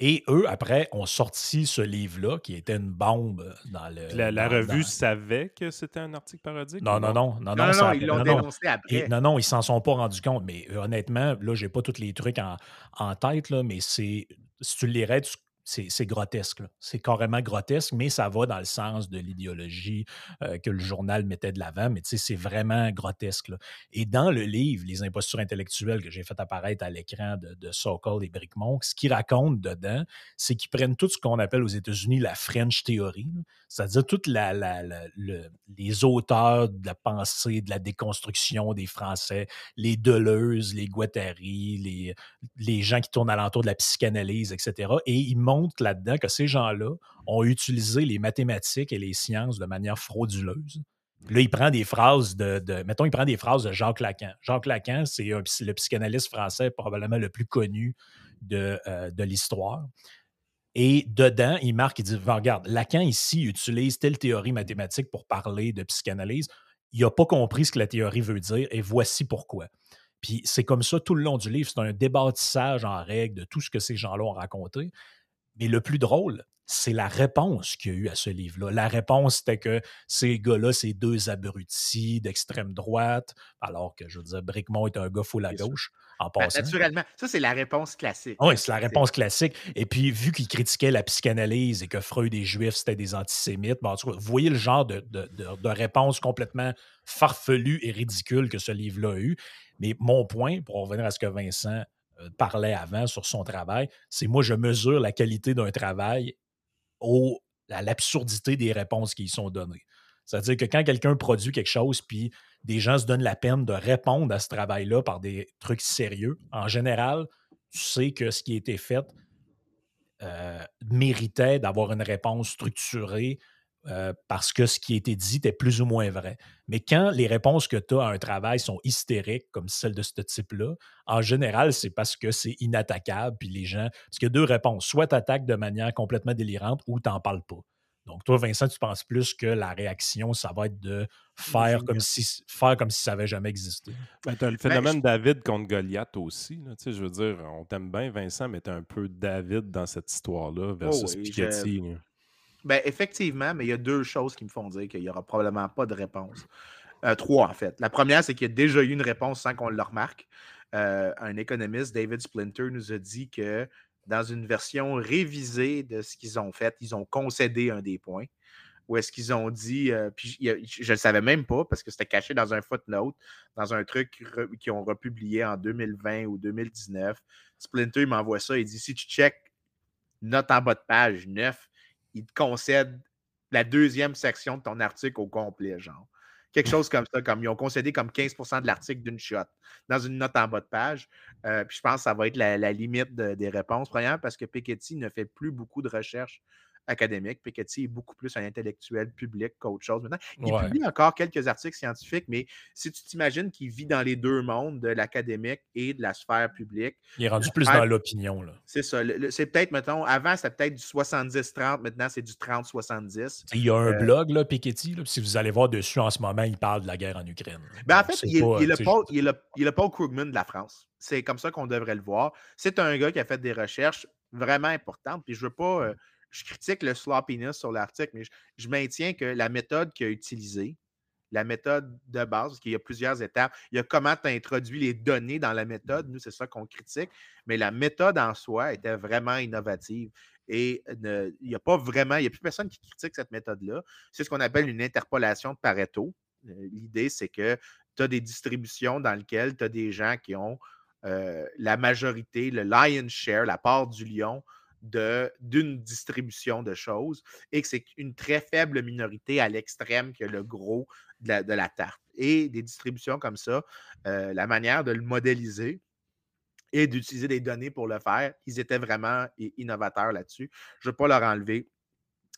Et eux, après, ont sorti ce livre-là, qui était une bombe dans le. La, la dans- revue dans- savait que c'était un article parodique? Non, non, non, non, Non, non, non, ça- ils l'ont non, non. dénoncé après. Et non, non, ils s'en sont pas rendus compte. Mais euh, honnêtement, là, j'ai pas tous les trucs en, en tête, là, mais c'est. Si tu le lirais, tu- c'est grotesque. C'est carrément grotesque, mais ça va dans le sens de l'idéologie euh, que le journal mettait de l'avant. Mais c'est vraiment grotesque. Et dans le livre, Les impostures intellectuelles que j'ai fait apparaître à l'écran de, de Sokol et Brickmonk, ce qu'ils racontent dedans, c'est qu'ils prennent tout ce qu'on appelle aux États-Unis la French Theory, c'est-à-dire toutes le- les auteurs de la pensée, de la déconstruction des Français, les Deleuze, les Guattari, les, les gens qui tournent alentour de la psychanalyse, etc. Et ils montrent là-dedans que ces gens-là ont utilisé les mathématiques et les sciences de manière frauduleuse. Là, il prend des phrases de, de- Mettons, il prend des phrases de Jacques Lacan. Jacques Lacan, c'est le psychanalyste français probablement le plus connu de, euh, de l'histoire. Et dedans, il marque, il dit Regarde, Lacan ici utilise telle théorie mathématique pour parler de psychanalyse. Il n'a pas compris ce que la théorie veut dire et voici pourquoi. Puis c'est comme ça tout le long du livre. C'est un débâtissage en règle de tout ce que ces gens-là ont raconté. Mais le plus drôle, c'est la réponse qu'il y a eu à ce livre-là. La réponse, c'était que ces gars-là, c'est deux abrutis d'extrême droite, alors que, je veux dire, Brickmont est un gars full à gauche, en Ben, passant. naturellement, ça, c'est la réponse classique. Oui, c'est la réponse classique. Et puis, vu qu'il critiquait la psychanalyse et que Freud et Juifs, c'était des antisémites, bon, en tout cas, vous voyez le genre de, de- de- de réponse complètement farfelue et ridicule que ce livre-là a eu. Mais mon point, pour revenir à ce que Vincent parlait avant sur son travail, c'est moi, je mesure la qualité d'un travail au, à l'absurdité des réponses qui y sont données. C'est-à-dire que quand quelqu'un produit quelque chose, puis des gens se donnent la peine de répondre à ce travail-là par des trucs sérieux, en général, tu sais que ce qui a été fait euh, méritait d'avoir une réponse structurée euh, parce que ce qui a été dit était plus ou moins vrai. Mais quand les réponses que tu as à un travail sont hystériques, comme celle de ce type-là, en général, c'est parce que c'est inattaquable, puis les gens. Parce qu'il y a deux réponses. Soit tu attaques de manière complètement délirante ou tu n'en parles pas. Donc, toi, Vincent, tu penses plus que la réaction, ça va être de faire comme si, faire comme si ça n'avait jamais existé. Ben, t'as le phénomène David contre Goliath aussi. là. Tu sais, je veux dire, on t'aime bien, Vincent, mais t'es un peu David dans cette histoire-là versus oui, je- Piketty. Ben, effectivement, mais il y a deux choses qui me font dire qu'il n'y aura probablement pas de réponse. Euh, trois, en fait. La première, c'est qu'il y a déjà eu une réponse sans qu'on le remarque. Euh, un économiste, David Splinter, nous a dit que dans une version révisée de ce qu'ils ont fait, ils ont concédé un des points. Où est-ce qu'ils ont dit, euh, puis je ne le savais même pas parce que c'était caché dans un footnote, dans un truc qu'ils ont republié en 2020 ou 2019. Splinter, m'envoie ça, il dit si tu check note en bas de page 9, il te concède la deuxième section de ton article au complet, genre. Quelque chose comme ça, comme ils ont concédé comme 15% de l'article d'une shot dans une note en bas de page. Euh, puis je pense que ça va être la, limite de- des réponses. Premièrement, parce que Piketty ne fait plus beaucoup de recherches académiques. Piketty est beaucoup plus un intellectuel public qu'autre chose maintenant. Il Ouais. publie encore quelques articles scientifiques, mais si tu t'imagines qu'il vit dans les deux mondes, de l'académique et de la sphère publique, Il est rendu plus dans l'opinion. là. c'est ça. C'est peut-être, mettons, avant, c'était peut-être du 70-30, maintenant, c'est du 30-70. Il y a un Euh, blog, là, Piketty. là, si vous allez voir dessus en ce moment, il parle de la guerre en Ukraine. Ben, en fait, il est, pas, il est le Paul, il est le- il est le Paul Krugman de la France. C'est comme ça qu'on devrait le voir. C'est un gars qui a fait des recherches vraiment importantes. Puis je veux pas. euh, je critique le sloppiness sur l'article, mais je, je maintiens que la méthode qu'il a utilisée, la méthode de base, parce qu'il y a plusieurs étapes, il y a comment tu introduit les données dans la méthode. Nous, c'est ça qu'on critique. Mais la méthode en soi était vraiment innovative. Et ne- il n'y a pas vraiment, il n'y a plus personne qui critique cette méthode-là. C'est ce qu'on appelle une interpolation de Pareto. Euh, L'idée, c'est que tu as des distributions dans lesquelles tu as des gens qui ont euh, la majorité, le lion's share, la part du lion d'une distribution de choses et que c'est une très faible minorité à l'extrême que le gros de la, de la tarte. Et des distributions comme ça, euh, la manière de le modéliser et d'utiliser des données pour le faire, ils étaient vraiment innovateurs là-dessus. Je ne veux pas leur enlever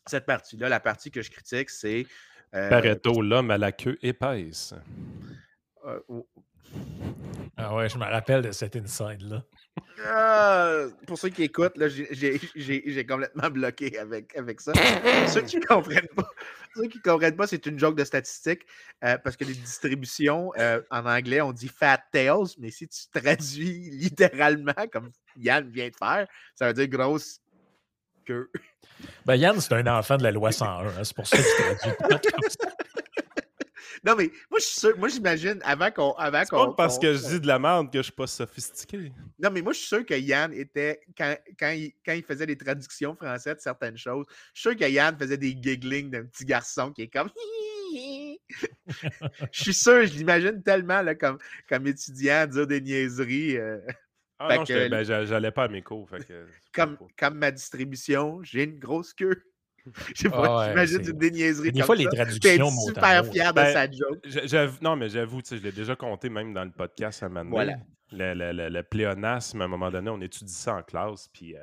cette partie-là. La partie que je critique, c'est. euh, Pareto, l'homme à la queue épaisse. euh, Ah ouais, je me rappelle de cet inside-là. Ah, pour ceux qui écoutent, là, j'ai- j'ai j'ai- j'ai complètement bloqué avec, avec ça. ceux qui ne comprennent pas, ceux qui comprennent pas, c'est une joke de statistique euh, parce que les distributions euh, en anglais, on dit fat tails, mais si tu traduis littéralement comme Yann vient de faire, ça veut dire grosse queue. Ben, Yann, c'est un enfant de la loi 101. hein, c'est pour ça qu'il traduit tout comme ça. Non, mais moi, je suis sûr, moi, j'imagine, avant qu'on. Avant C'est qu'on pas parce que je dis de la merde que je suis pas sophistiqué. Non, mais moi, je suis sûr que Yann était. Quand, quand, il, quand il faisait les traductions françaises de certaines choses, je suis sûr que Yann faisait des giggling d'un petit garçon qui est comme. je suis sûr, je l'imagine tellement là, comme, comme étudiant, dire des niaiseries. euh, Ah Fait non, ben, j'a- j'allais pas à mes cours. Fait que, comme ma distribution, j'ai une grosse queue. Je sais Ah ouais, j'imagine des niaiseries. Des comme fois, les ça, traductions mot à super mot. fier de Ben, sa joke. J'a- j'avoue- non, mais j'avoue, tu sais, je l'ai déjà compté même dans le podcast à un moment donné. Voilà. Le, le- le- le pléonasme, à un moment donné, on étudie ça en classe, puis euh,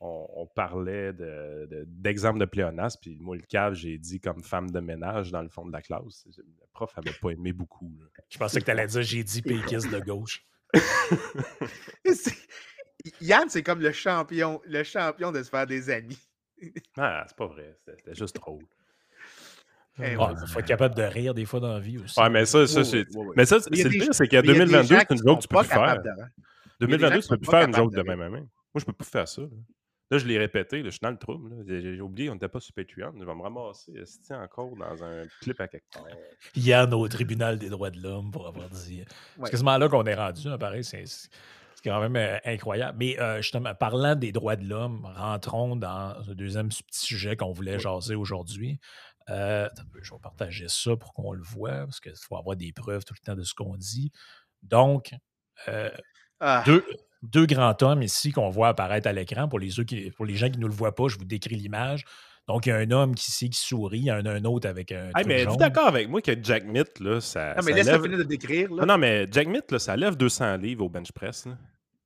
on, on parlait de- de- d'exemples de, pléonasme, puis moi, le cave, j'ai dit comme femme de ménage dans le fond de la classe. Le prof avait pas aimé beaucoup. là. Je pensais que tu allais dire j'ai dit péquiste de gauche. Yann, c'est comme le champion, le champion de se faire des amis. Ah, c'est pas vrai, c'était juste drôle. Eh Il ouais. faut être capable de rire des fois dans la vie aussi. Ouais, mais ça, ça c'est. oui, oui. Mais ça, il c'est le pire, c'est qu'à mais il y a des 2022, gens c'est une joke que tu peux plus faire. capables de rire. Il y a des gens 2022, qui tu peux plus faire une joke de même à même. Moi, je peux plus faire ça. Là, Là, je l'ai répété, là, je suis dans le trouble. J'ai oublié, on n'était pas sur Patreon. Je vais me ramasser esti, encore dans un clip à quelque part. Yann au tribunal des droits de l'homme pour avoir dit. Ouais. C'est quasiment là qu'on est rendu, hein, pareil. C'est c'est quand même euh, incroyable. Mais euh, justement, parlant des droits de l'homme, rentrons dans un deuxième petit sujet qu'on voulait jaser aujourd'hui. Euh, je vais partager ça pour qu'on le voit, parce qu'il faut avoir des preuves tout le temps de ce qu'on dit. Donc, euh, Ah, deux, deux grands hommes ici qu'on voit apparaître à l'écran. Pour les, ceux qui- pour les gens qui ne le voient pas, je vous décris l'image. Donc, il y a un homme qui, ici qui sourit, il y en a un autre avec un. Hey, truc mais jaune. d'accord avec moi que Jack Mitt, là, ça. non, mais ça laisse-le lève... finir de décrire. Là. Non, non, mais Jack Mitt, là, ça lève 200 livres au bench press. là.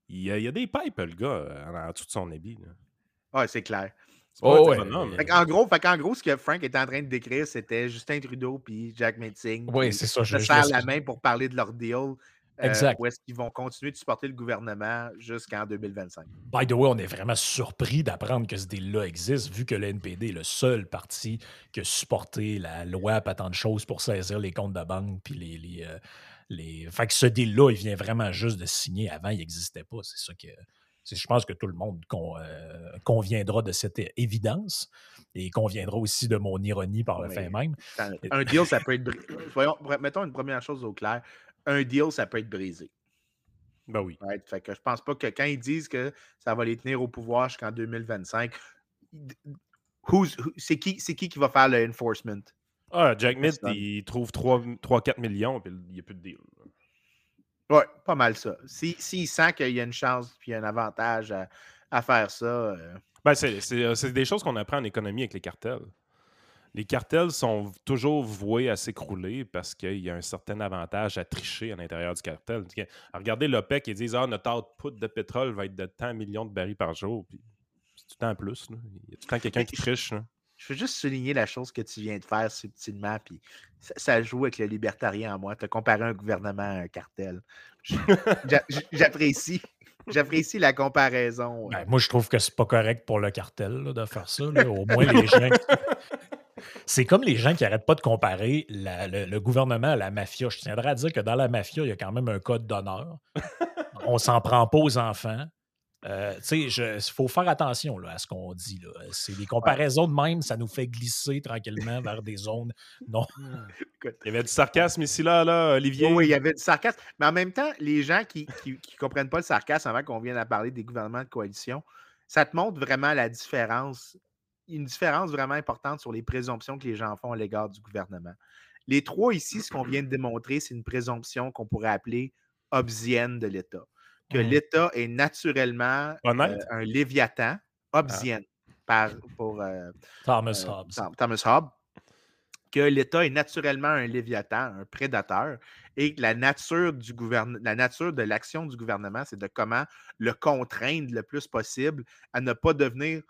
Il y, a, il y a des pipes, le gars, euh, en, en dessous de son habit. là. Ouais, c'est clair. C'est pas Oh, un ouais. Fait qu'en gros, fait qu'en gros, ce que Frank était en train de décrire, c'était Justin Trudeau puis Jack Metzing. Oui, c'est ça. Je, se je serrent laisse- la main pour parler de leur deal. euh, Exact. où est-ce qu'ils vont continuer de supporter le gouvernement jusqu'en 2025. By the way, on est vraiment surpris d'apprendre que ce deal-là existe, vu que le NPD est le seul parti qui a supporté la loi pas tant de choses pour saisir les comptes de banque. Puis les, les, euh, les... Fait que ce deal-là, il vient vraiment juste de signer. Avant, il n'existait pas. C'est ça que. Je pense que tout le monde con- euh, conviendra de cette évidence et conviendra aussi de mon ironie par le fait même. Un, deal, ça peut être. Voyons, mettons une première chose au clair. Un deal, ça peut être brisé. Ben oui. Fait que je pense pas que quand ils disent que ça va les tenir au pouvoir jusqu'en 2025, who's- who- c'est qui, c'est qui qui va faire le enforcement? Ah, Jack Mitt, il trouve 3-4 millions, puis il n'y a plus de deal. Oui, pas mal ça. S'il si, sent qu'il y a une chance puis un avantage à, à faire ça, euh, Ben, c'est euh, c'est des choses qu'on apprend en économie avec les cartels. Les cartels sont toujours voués à s'écrouler parce qu'il y a un certain avantage à tricher à l'intérieur du cartel. Regardez l'OPEC, ils disent Ah, notre output de pétrole va être de tant millions de barils par jour. Puis c'est tout le temps plus. là. Il y a tout le temps quelqu'un qui triche. là. Je veux juste souligner la chose que tu viens de faire subtilement, puis ça, ça joue avec le libertarien en moi. Tu as comparé un gouvernement à un cartel. J'apprécie. J'apprécie la comparaison. Ben, moi, je trouve que c'est pas correct pour le cartel là, de faire ça. là. Au moins, les gens. C'est comme les gens qui n'arrêtent pas de comparer la- le, le gouvernement à la mafia. Je tiendrais à dire que dans la mafia, il y a quand même un code d'honneur. On s'en prend pas aux enfants. Euh, il faut faire attention là, à ce qu'on dit. là. C'est des comparaisons de même, ça nous fait glisser tranquillement vers des zones. Non. Il y avait du sarcasme ici, là, là, Olivier. Oui, oui, il y avait du sarcasme. Mais en même temps, les gens qui ne comprennent pas le sarcasme avant qu'on vienne à parler des gouvernements de coalition, ça te montre vraiment la différence, une différence vraiment importante sur les présomptions que les gens font à l'égard du gouvernement. Les trois ici, ce qu'on vient de démontrer, c'est une présomption qu'on pourrait appeler hobbesienne de l'État. Que Mhm. l'État est naturellement euh, un léviathan, hobbesienne, par, pour euh, Thomas euh, Hobbes. Thomas Hobbes, que l'État est naturellement un léviathan, un prédateur, et que la nature, du gouverne- la nature de l'action du gouvernement, c'est de comment le contraindre le plus possible à ne pas devenir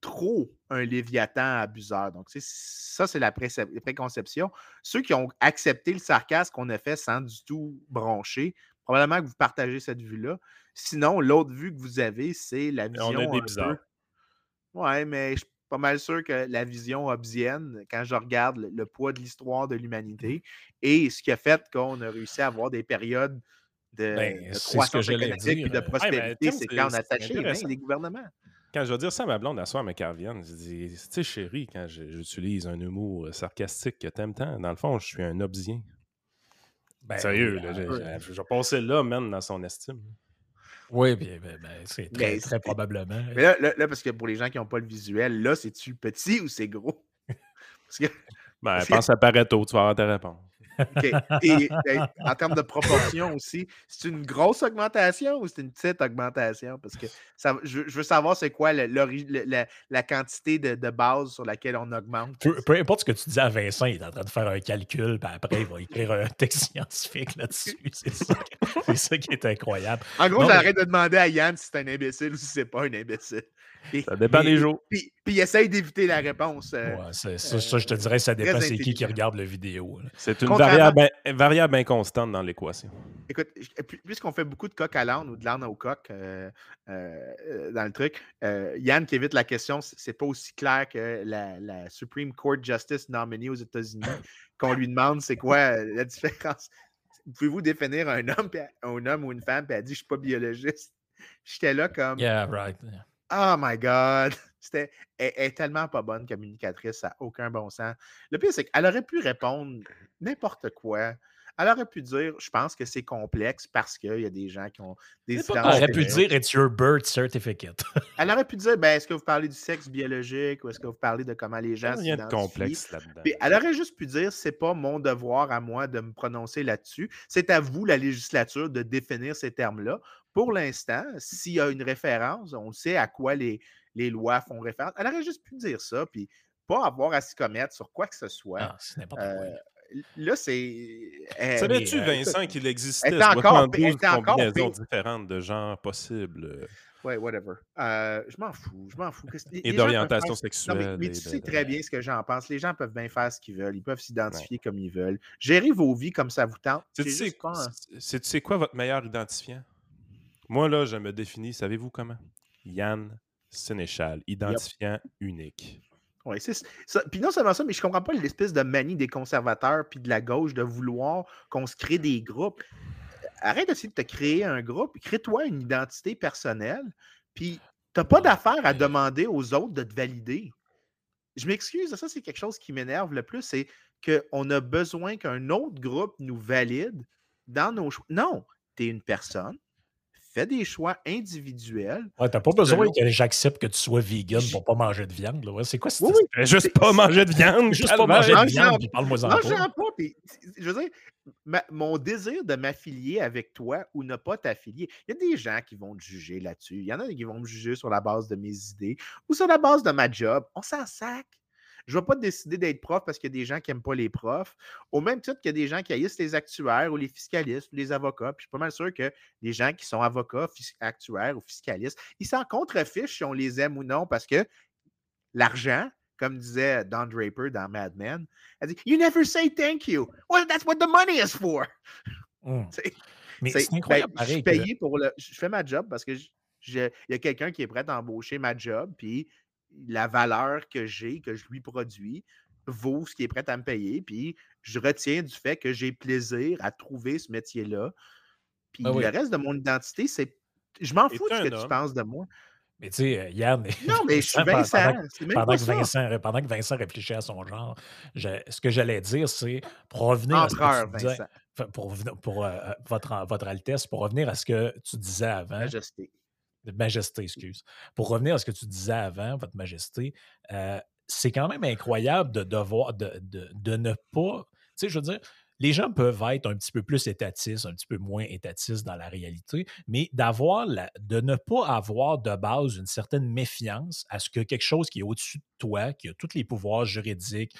trop un léviathan abuseur. Donc, ça, c'est la préconception. Ceux qui ont accepté le sarcasme qu'on a fait sans du tout broncher, probablement que vous partagez cette vue-là. Sinon, l'autre vue que vous avez, c'est la vision. On est des bizarres. peu- Ouais, mais je suis pas mal sûr que la vision hobbesienne, quand je regarde le, le poids de l'histoire de l'humanité et ce qui a fait qu'on a réussi à avoir des périodes de, Ben, de croissance économique et de prospérité, c'est quand on c'est attachait les mains intéressant. des gouvernements. Quand je vais dire ça à ma blonde à soir, mais qu'elle revienne, je dis, tu sais, chérie, quand j'utilise un humour sarcastique que t'aimes tant, dans le fond, je suis un obsien. Ben, Sérieux, là, je vais passer là, même dans son estime. Oui, bien, ben, ben, c'est très, Mais très probablement. Mais là, là, là, parce que pour les gens qui n'ont pas le visuel, là, c'est-tu petit ou c'est gros? Parce que, Ben, que- pense à Pareto, tu vas avoir ta réponse. OK. Et ben, en termes de proportion aussi, c'est une grosse augmentation ou c'est une petite augmentation? Parce que ça, je, je veux savoir c'est quoi le- la, la quantité de, de base sur laquelle on augmente. Peu, peu importe ce que tu dis à Vincent, il est en train de faire un calcul, puis après, il va écrire un texte scientifique là-dessus. C'est ça, qui- c'est ça qui est incroyable. En gros, mais- j'arrête de demander à Yann si c'est un imbécile ou si c'est pas un imbécile. Ça dépend des jours. Puis, puis il essaye d'éviter la réponse. euh, Ouais, c'est- ça, ça, je te dirais, ça dépend c'est qui qui regarde la vidéo. là. C'est une variable, variable inconstante dans l'équation. Écoute, puisqu'on fait beaucoup de coq à l'âne ou de l'âne au coq euh, euh, euh, dans le truc, euh, Yann qui évite la question, c'est pas aussi clair que la, la Supreme Court Justice nominée aux États-Unis qu'on lui demande c'est quoi euh, la différence. Pouvez-vous définir un homme, un homme ou une femme, puis elle dit je suis pas biologiste? J'étais là comme Yeah, right. yeah. Oh my God! C'était, elle, elle est tellement pas bonne communicatrice, ça n'a aucun bon sens. Le pire, c'est qu'elle aurait pu répondre n'importe quoi. Elle aurait pu dire, je pense que c'est complexe parce qu'il y a des gens qui ont des Elle différences aurait pu dire It's your birth certificate. Elle aurait pu dire, ben, est-ce que vous parlez du sexe biologique ou est-ce que vous parlez de comment les Il gens rien de s'identifient? complexe là-dedans. Elle aurait juste pu dire c'est pas mon devoir à moi de me prononcer là-dessus. C'est à vous, la législature, de définir ces termes-là. Pour l'instant, s'il y a une référence, on sait à quoi les, les lois font référence. Elle aurait juste pu dire ça, puis pas avoir à s'y commettre sur quoi que ce soit. Ah, c'est n'importe quoi. Euh, là, c'est. euh, Savais-tu, euh, Vincent, qu'il existait? elle encore 72 pire, elle est encore combinaisons différentes de genres possibles euh, Ouais, whatever. Euh, je m'en fous. Je m'en fous. Les- et d'orientation Non, sexuelle? mais, tu sais très bien ce que j'en pense. Les gens peuvent bien faire ce qu'ils veulent. Ils peuvent s'identifier comme ils veulent. Gérez vos vies comme ça vous tente. Tu J'ai sais, c'est- c'est- tu sais quoi votre meilleur identifiant? Moi, là, je me définis, savez-vous comment? Yann Sénéchal, identifiant unique. Ouais, c'est ça. Puis non seulement ça, mais je comprends pas l'espèce de manie des conservateurs puis de la gauche de vouloir qu'on se crée des groupes. Arrête d'essayer de te créer un groupe. Crée-toi une identité personnelle. Puis t'as pas d'affaire à demander aux autres de te valider. Je m'excuse, ça, c'est quelque chose qui m'énerve le plus, c'est qu'on a besoin qu'un autre groupe nous valide dans nos choix. Non, tu es une personne, fais des choix individuels. Ouais, t'as pas besoin que j'accepte que tu sois vegan pour pas manger de viande. là. Ouais, c'est quoi Oui, oui. Fais juste pas manger de viande! Juste pas manger de viande, puis parle-moi en Non, pas. j'en pas. puis, je veux dire, ma- mon désir de m'affilier avec toi ou ne pas t'affilier, il y a des gens qui vont te juger là-dessus. Il y en a qui vont me juger sur la base de mes idées ou sur la base de ma job. On s'en sac. Je ne vais pas décider d'être prof parce qu'il y a des gens qui n'aiment pas les profs, au même titre qu'il y a des gens qui haïssent les actuaires ou les fiscalistes ou les avocats. Puis je suis pas mal sûr que les gens qui sont avocats, actuaires ou fiscalistes, ils s'en contrefichent si on les aime ou non parce que l'argent, comme disait Don Draper dans Mad Men, elle dit You never say thank you. Well, that's what the money is for. Sais, Mais c'est- c'est incroyable ben, je suis que- payé pour le. Je fais ma job parce que je- je- il y a quelqu'un qui est prêt à embaucher ma job, puis la valeur que j'ai, que je lui produis, vaut ce qui est prêt à me payer. Puis je retiens du fait que j'ai plaisir à trouver ce métier-là. Puis Ah oui. le reste de mon identité, c'est. Je m'en fous de ce que tu penses de moi. Mais tu sais, euh, Yann. Non, mais je suis pendant- Vincent. pendant- même pendant que. Vincent, pendant que Vincent réfléchit à son genre, je- ce que j'allais dire, c'est pour revenir à ce que Empereur, tu disais, Vincent. Pour, pour euh, euh, votre, votre Altesse, pour revenir à ce que tu disais avant, Majesté. Majesté, excuse. Pour revenir à ce que tu disais avant, Votre Majesté, euh, c'est quand même incroyable de devoir de, de- de ne pas. Tu sais, je veux dire, les gens peuvent être un petit peu plus étatistes, un petit peu moins étatistes dans la réalité, mais d'avoir de ne pas avoir de base une certaine méfiance à ce que quelque chose qui est au-dessus de toi, qui a tous les pouvoirs juridiques,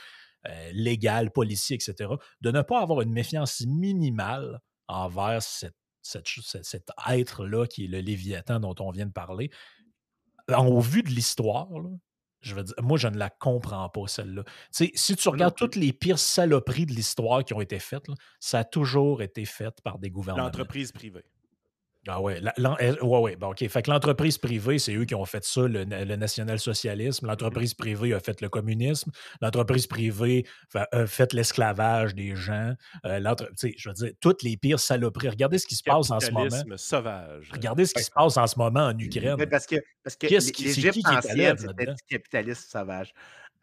euh, légal, policier, etc., de ne pas avoir une méfiance minimale envers cette, cette cet, être-là qui est le Léviathan dont on vient de parler. En- Au vu de l'histoire, je veux dire, moi, je ne la comprends pas, celle-là. Si tu regardes toutes les pires saloperies de l'histoire qui ont été faites, là, ça a toujours été fait par des gouvernements. L'entreprise privée. Ah ouais, la- ouais, ouais. Bon, OK. Fait que l'entreprise privée, c'est eux qui ont fait ça, le, na- le national-socialisme. L'entreprise privée a fait le communisme. L'entreprise privée a fait l'esclavage des gens. Euh, l'entre- tu sais, je veux dire, toutes les pires saloperies. Regardez ce qui se passe en ce moment. Capitalisme sauvage. Regardez ce qui se passe en ce moment en Ukraine. Mais parce que, parce que Qu'est-ce qui- c'est l'Égypte qui qui est à ancienne, c'était du capitalisme sauvage.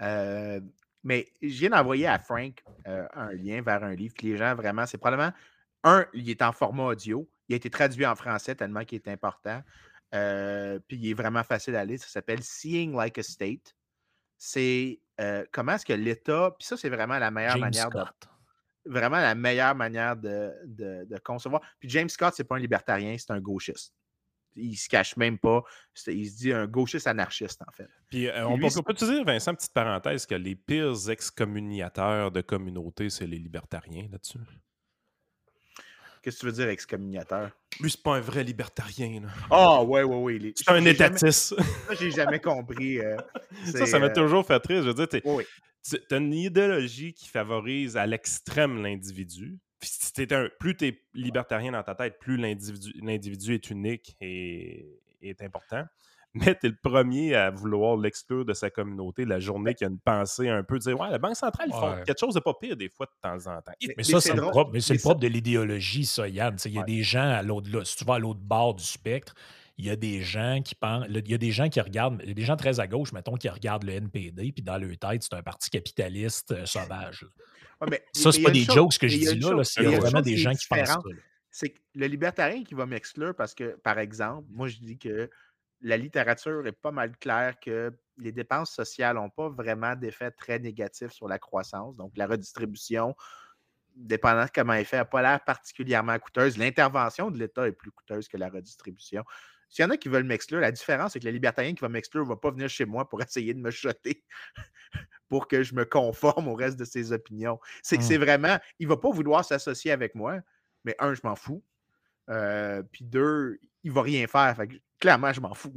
Euh, mais je viens d'envoyer à Frank euh, un lien vers un livre que les gens vraiment, c'est probablement un, il est en format audio. Il a été traduit en français tellement qu'il est important. Euh, puis il est vraiment facile à lire. Ça s'appelle Seeing Like a State. C'est euh, comment est-ce que l'État, puis ça, c'est vraiment la meilleure James manière de vraiment la meilleure manière de, de- de concevoir. Puis James Scott, c'est pas un libertarien, c'est un gauchiste. Il se cache même pas. Il se dit un gauchiste anarchiste, en fait. Puis, euh, on, lui, peut- on peut-tu dire, Vincent, petite parenthèse, que les pires excommuniateurs de communauté, c'est les libertariens là-dessus? Qu'est-ce que tu veux dire, excommuniateur? Lui, c'est pas un vrai libertarien. Ah, ouais, ouais, ouais. les- C'est un j'ai jamais- étatiste. Ça, j'ai jamais compris. euh, ça, ça m'a euh, toujours fait rire. Je veux dire, t'es- ouais, ouais. as une idéologie qui favorise à l'extrême l'individu. Un, plus tu es libertarien dans ta tête, plus l'individu l'individu est unique et est important. Mais tu es le premier à vouloir l'exclure de sa communauté la journée qu'il y a une pensée un peu, dire Ouais, la Banque centrale, ils font Ouais. quelque chose de pas pire des fois de temps en temps. Mais- ça, c'est le propre, mais le ça- propre de l'idéologie, ça, Yann. Tu sais, Il y a Ouais. des gens à l'autre, là, si tu vas à l'autre bord du spectre, il y a des gens qui pensent, il y a des gens qui regardent, il y a des gens très à gauche, mettons, qui regardent le NPD, puis dans leur tête, c'est un parti capitaliste euh, sauvage. Ouais, mais- Ça, c'est pas des chose- jokes que je dis là, c'est il y a une vraiment des gens qui pensent ça. c'est le libertarien qui va m'exclure parce que, par exemple, moi, je dis que la littérature est pas mal claire que les dépenses sociales n'ont pas vraiment d'effet très négatif sur la croissance. Donc, la redistribution, dépendant de comment elle est faite, n'a pas l'air particulièrement coûteuse. L'intervention de l'État est plus coûteuse que la redistribution. S'il y en a qui veulent m'exclure, la différence, c'est que le libertarien qui va m'exclure ne va pas venir chez moi pour essayer de me jeter pour que je me conforme au reste de ses opinions. C'est que Hmm. c'est vraiment, il ne va pas vouloir s'associer avec moi, mais un, je m'en fous. Euh, puis deux, il va rien faire. Fait que, clairement, je m'en fous.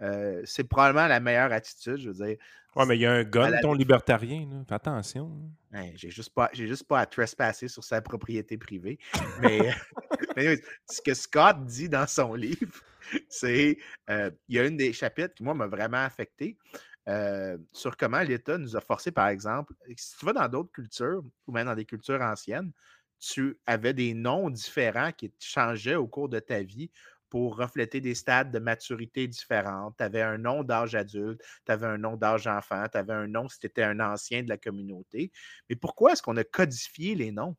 Euh, c'est probablement la meilleure attitude, je veux dire. Ouais, mais il y a un gun, la- ton libertarien. là. Fais attention. hein. Hein, j'ai juste pas j'ai juste pas à trespasser sur sa propriété privée. Mais, ce que Scott dit dans son livre, c'est euh, il y a une des chapitres qui moi m'a vraiment affecté euh, sur comment l'État nous a forcé, par exemple, si tu vas dans d'autres cultures ou même dans des cultures anciennes, tu avais des noms différents qui changeaient au cours de ta vie pour refléter des stades de maturité différents. Tu avais un nom d'âge adulte, tu avais un nom d'âge enfant, tu avais un nom si tu étais un ancien de la communauté. Mais pourquoi est-ce qu'on a codifié les noms?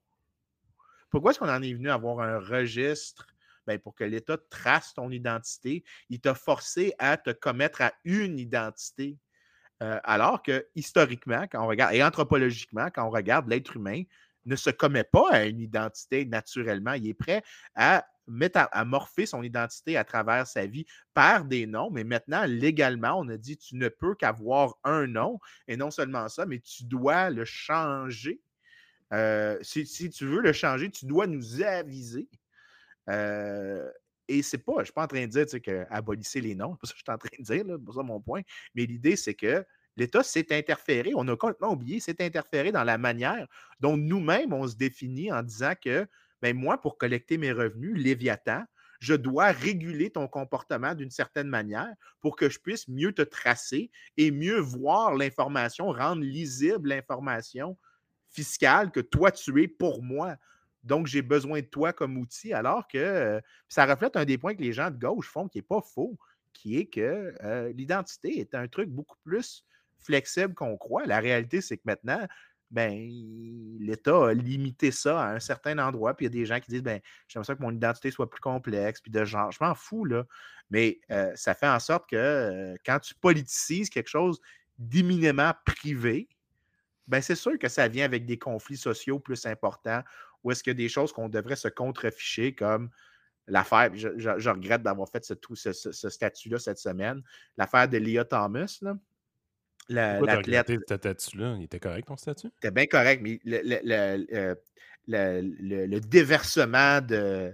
Pourquoi est-ce qu'on en est venu à avoir un registre? Ben, pour que l'État trace ton identité? Il t'a forcé à te commettre à une identité. Euh, alors que historiquement, quand on regarde, et anthropologiquement, quand on regarde l'être humain, ne se commet pas à une identité naturellement. Il est prêt à à, morpher son identité à travers sa vie par des noms, mais maintenant, légalement, on a dit tu ne peux qu'avoir un nom, et non seulement ça, mais tu dois le changer. Euh, si, tu veux le changer, tu dois nous aviser. Euh, et c'est pas, je ne suis pas en train de dire abolissez les noms, c'est pas ça que je suis en train de dire, c'est pas ça mon point. Mais l'idée, c'est que l'État s'est interféré, on a complètement oublié, s'est interféré dans la manière dont nous-mêmes on se définit en disant que ben moi, pour collecter mes revenus, Léviathan, je dois réguler ton comportement d'une certaine manière pour que je puisse mieux te tracer et mieux voir l'information, rendre lisible l'information fiscale que toi tu es pour moi. Donc, j'ai besoin de toi comme outil, alors que euh, ça reflète un des points que les gens de gauche font qui n'est pas faux, qui est que euh, l'identité est un truc beaucoup plus flexible qu'on croit. La réalité, c'est que maintenant, ben, l'État a limité ça à un certain endroit. Puis il y a des gens qui disent ben, j'aimerais ça que mon identité soit plus complexe, puis de genre. Je m'en fous, là. Mais euh, ça fait en sorte que euh, quand tu politicises quelque chose d'imminemment privé, ben c'est sûr que ça vient avec des conflits sociaux plus importants, ou est-ce qu'il y a des choses qu'on devrait se contreficher comme l'affaire, je, regrette d'avoir fait ce, ce- ce- statut-là cette semaine, l'affaire de Leah Thomas, là, l'athlète ce statut-là? Il était correct, ton statut? c'était bien correct, mais le, le- le- le- le- le déversement de,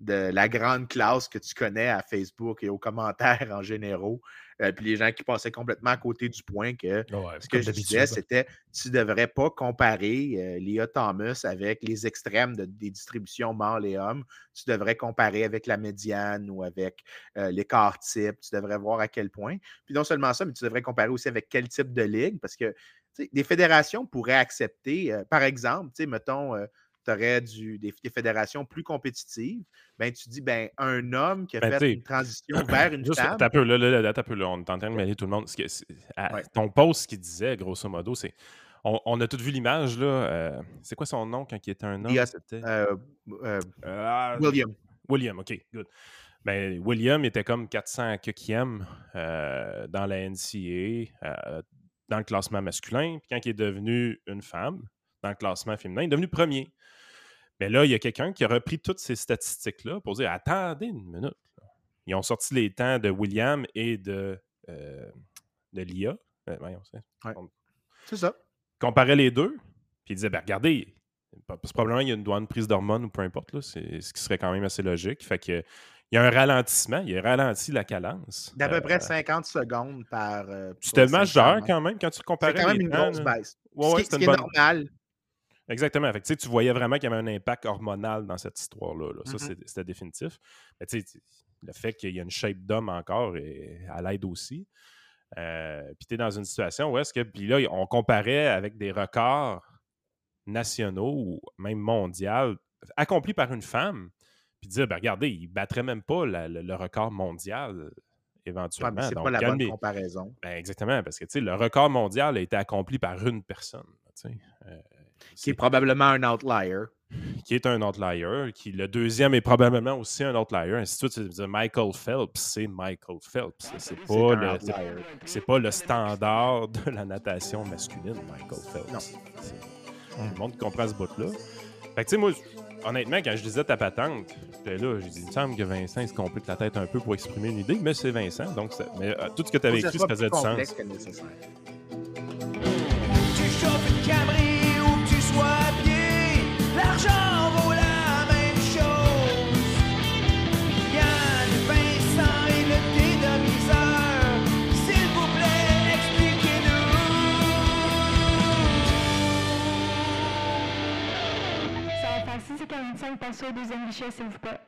de la grande classe que tu connais à Facebook et aux commentaires en généraux. Euh, puis les gens qui passaient complètement à côté du point que Ouais, ce que je disais, c'était tu ne devrais pas comparer euh, Leah Thomas avec les extrêmes de- des distributions mâles et hommes. Tu devrais comparer avec la médiane ou avec euh, l'écart type. Tu devrais voir à quel point. Puis non seulement ça, mais tu devrais comparer aussi avec quel type de ligue, parce que des fédérations pourraient accepter, euh, par exemple, tu sais, mettons, tu aurais des, des fédérations plus compétitives, ben, tu dis, ben, un homme qui a Ben, fait une transition vers une Juste, femme. peu, là, là, là, peu, là, on est en train de mêler tout le monde. Ce que- c'est- à- Ouais. Ton post, ce qu'il disait, grosso modo, c'est. On, on a tous vu l'image, là. euh, c'est quoi son nom quand il était un homme? Euh, euh, William. William, OK, good. Ben, William était comme 400 quelquième euh, dans la NCA, dans le classement masculin. Puis quand il est devenu une femme, dans le classement féminin, il est devenu premier. Mais là, il y a quelqu'un qui a repris toutes ces statistiques-là pour dire Attendez une minute. Ils ont sorti les temps de William et de, euh, de Lia. Euh, voyons, c'est- Ouais. on C'est ça. comparait les deux, puis il disait ben, regardez, probablement il y a une douane prise d'hormones ou peu importe, c'est ce qui serait quand même assez logique. Fait que il y a un ralentissement, il a ralenti la cadence. D'à peu Euh, près 50 secondes par. euh, C'était majeur 500, quand même quand tu comparais. C'est quand même les une temps, grosse baisse. Ouais, ce ouais, qui, ce est normal. Exactement. Fait que, tu voyais vraiment qu'il y avait un impact hormonal dans cette histoire-là. là. Ça, c'est- c'était définitif. Mais le fait qu'il y a une shape d'homme encore et à l'aide aussi. Euh, puis tu es dans une situation où est-ce que. Puis là, on comparait avec des records nationaux ou même mondiaux accomplis par une femme. Puis dire, ben, regardez, il battrait même pas la- le, le record mondial éventuellement. c'est pas la bonne comparaison. ben, exactement, parce que le record mondial a été accompli par une personne. Euh, Qui c'est- est probablement un outlier. qui est un outlier, qui le deuxième est probablement aussi un outlier, ainsi de suite. Michael Phelps, c'est Michael Phelps. C'est pas, le, c'est- pas le standard de la natation masculine, Michael Phelps. Non. Tout le monde comprend ce bout-là. Fait que, tu sais, moi, honnêtement, quand je disais ta patente, j'étais là, j'ai dit, il me semble que Vincent il se complique la tête un peu pour exprimer une idée, mais c'est Vincent. Donc, ça- mais euh, tout ce que tu avais écrit, ça faisait du sens. 45 s'il vous plaît.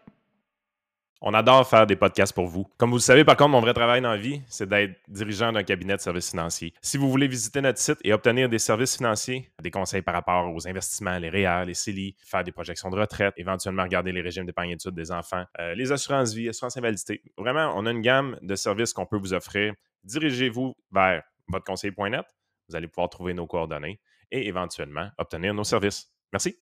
On adore faire des podcasts pour vous. Comme vous le savez, par contre, mon vrai travail dans la vie, c'est d'être dirigeant d'un cabinet de services financiers. Si vous voulez visiter notre site et obtenir des services financiers, des conseils par rapport aux investissements, les REER, les CELI, faire des projections de retraite, éventuellement regarder les régimes d'épargne études des enfants, euh, les assurances vie, assurances invalidité. Vraiment, on a une gamme de services qu'on peut vous offrir. Dirigez-vous vers votre Vous allez pouvoir trouver nos coordonnées et éventuellement obtenir nos services. Merci.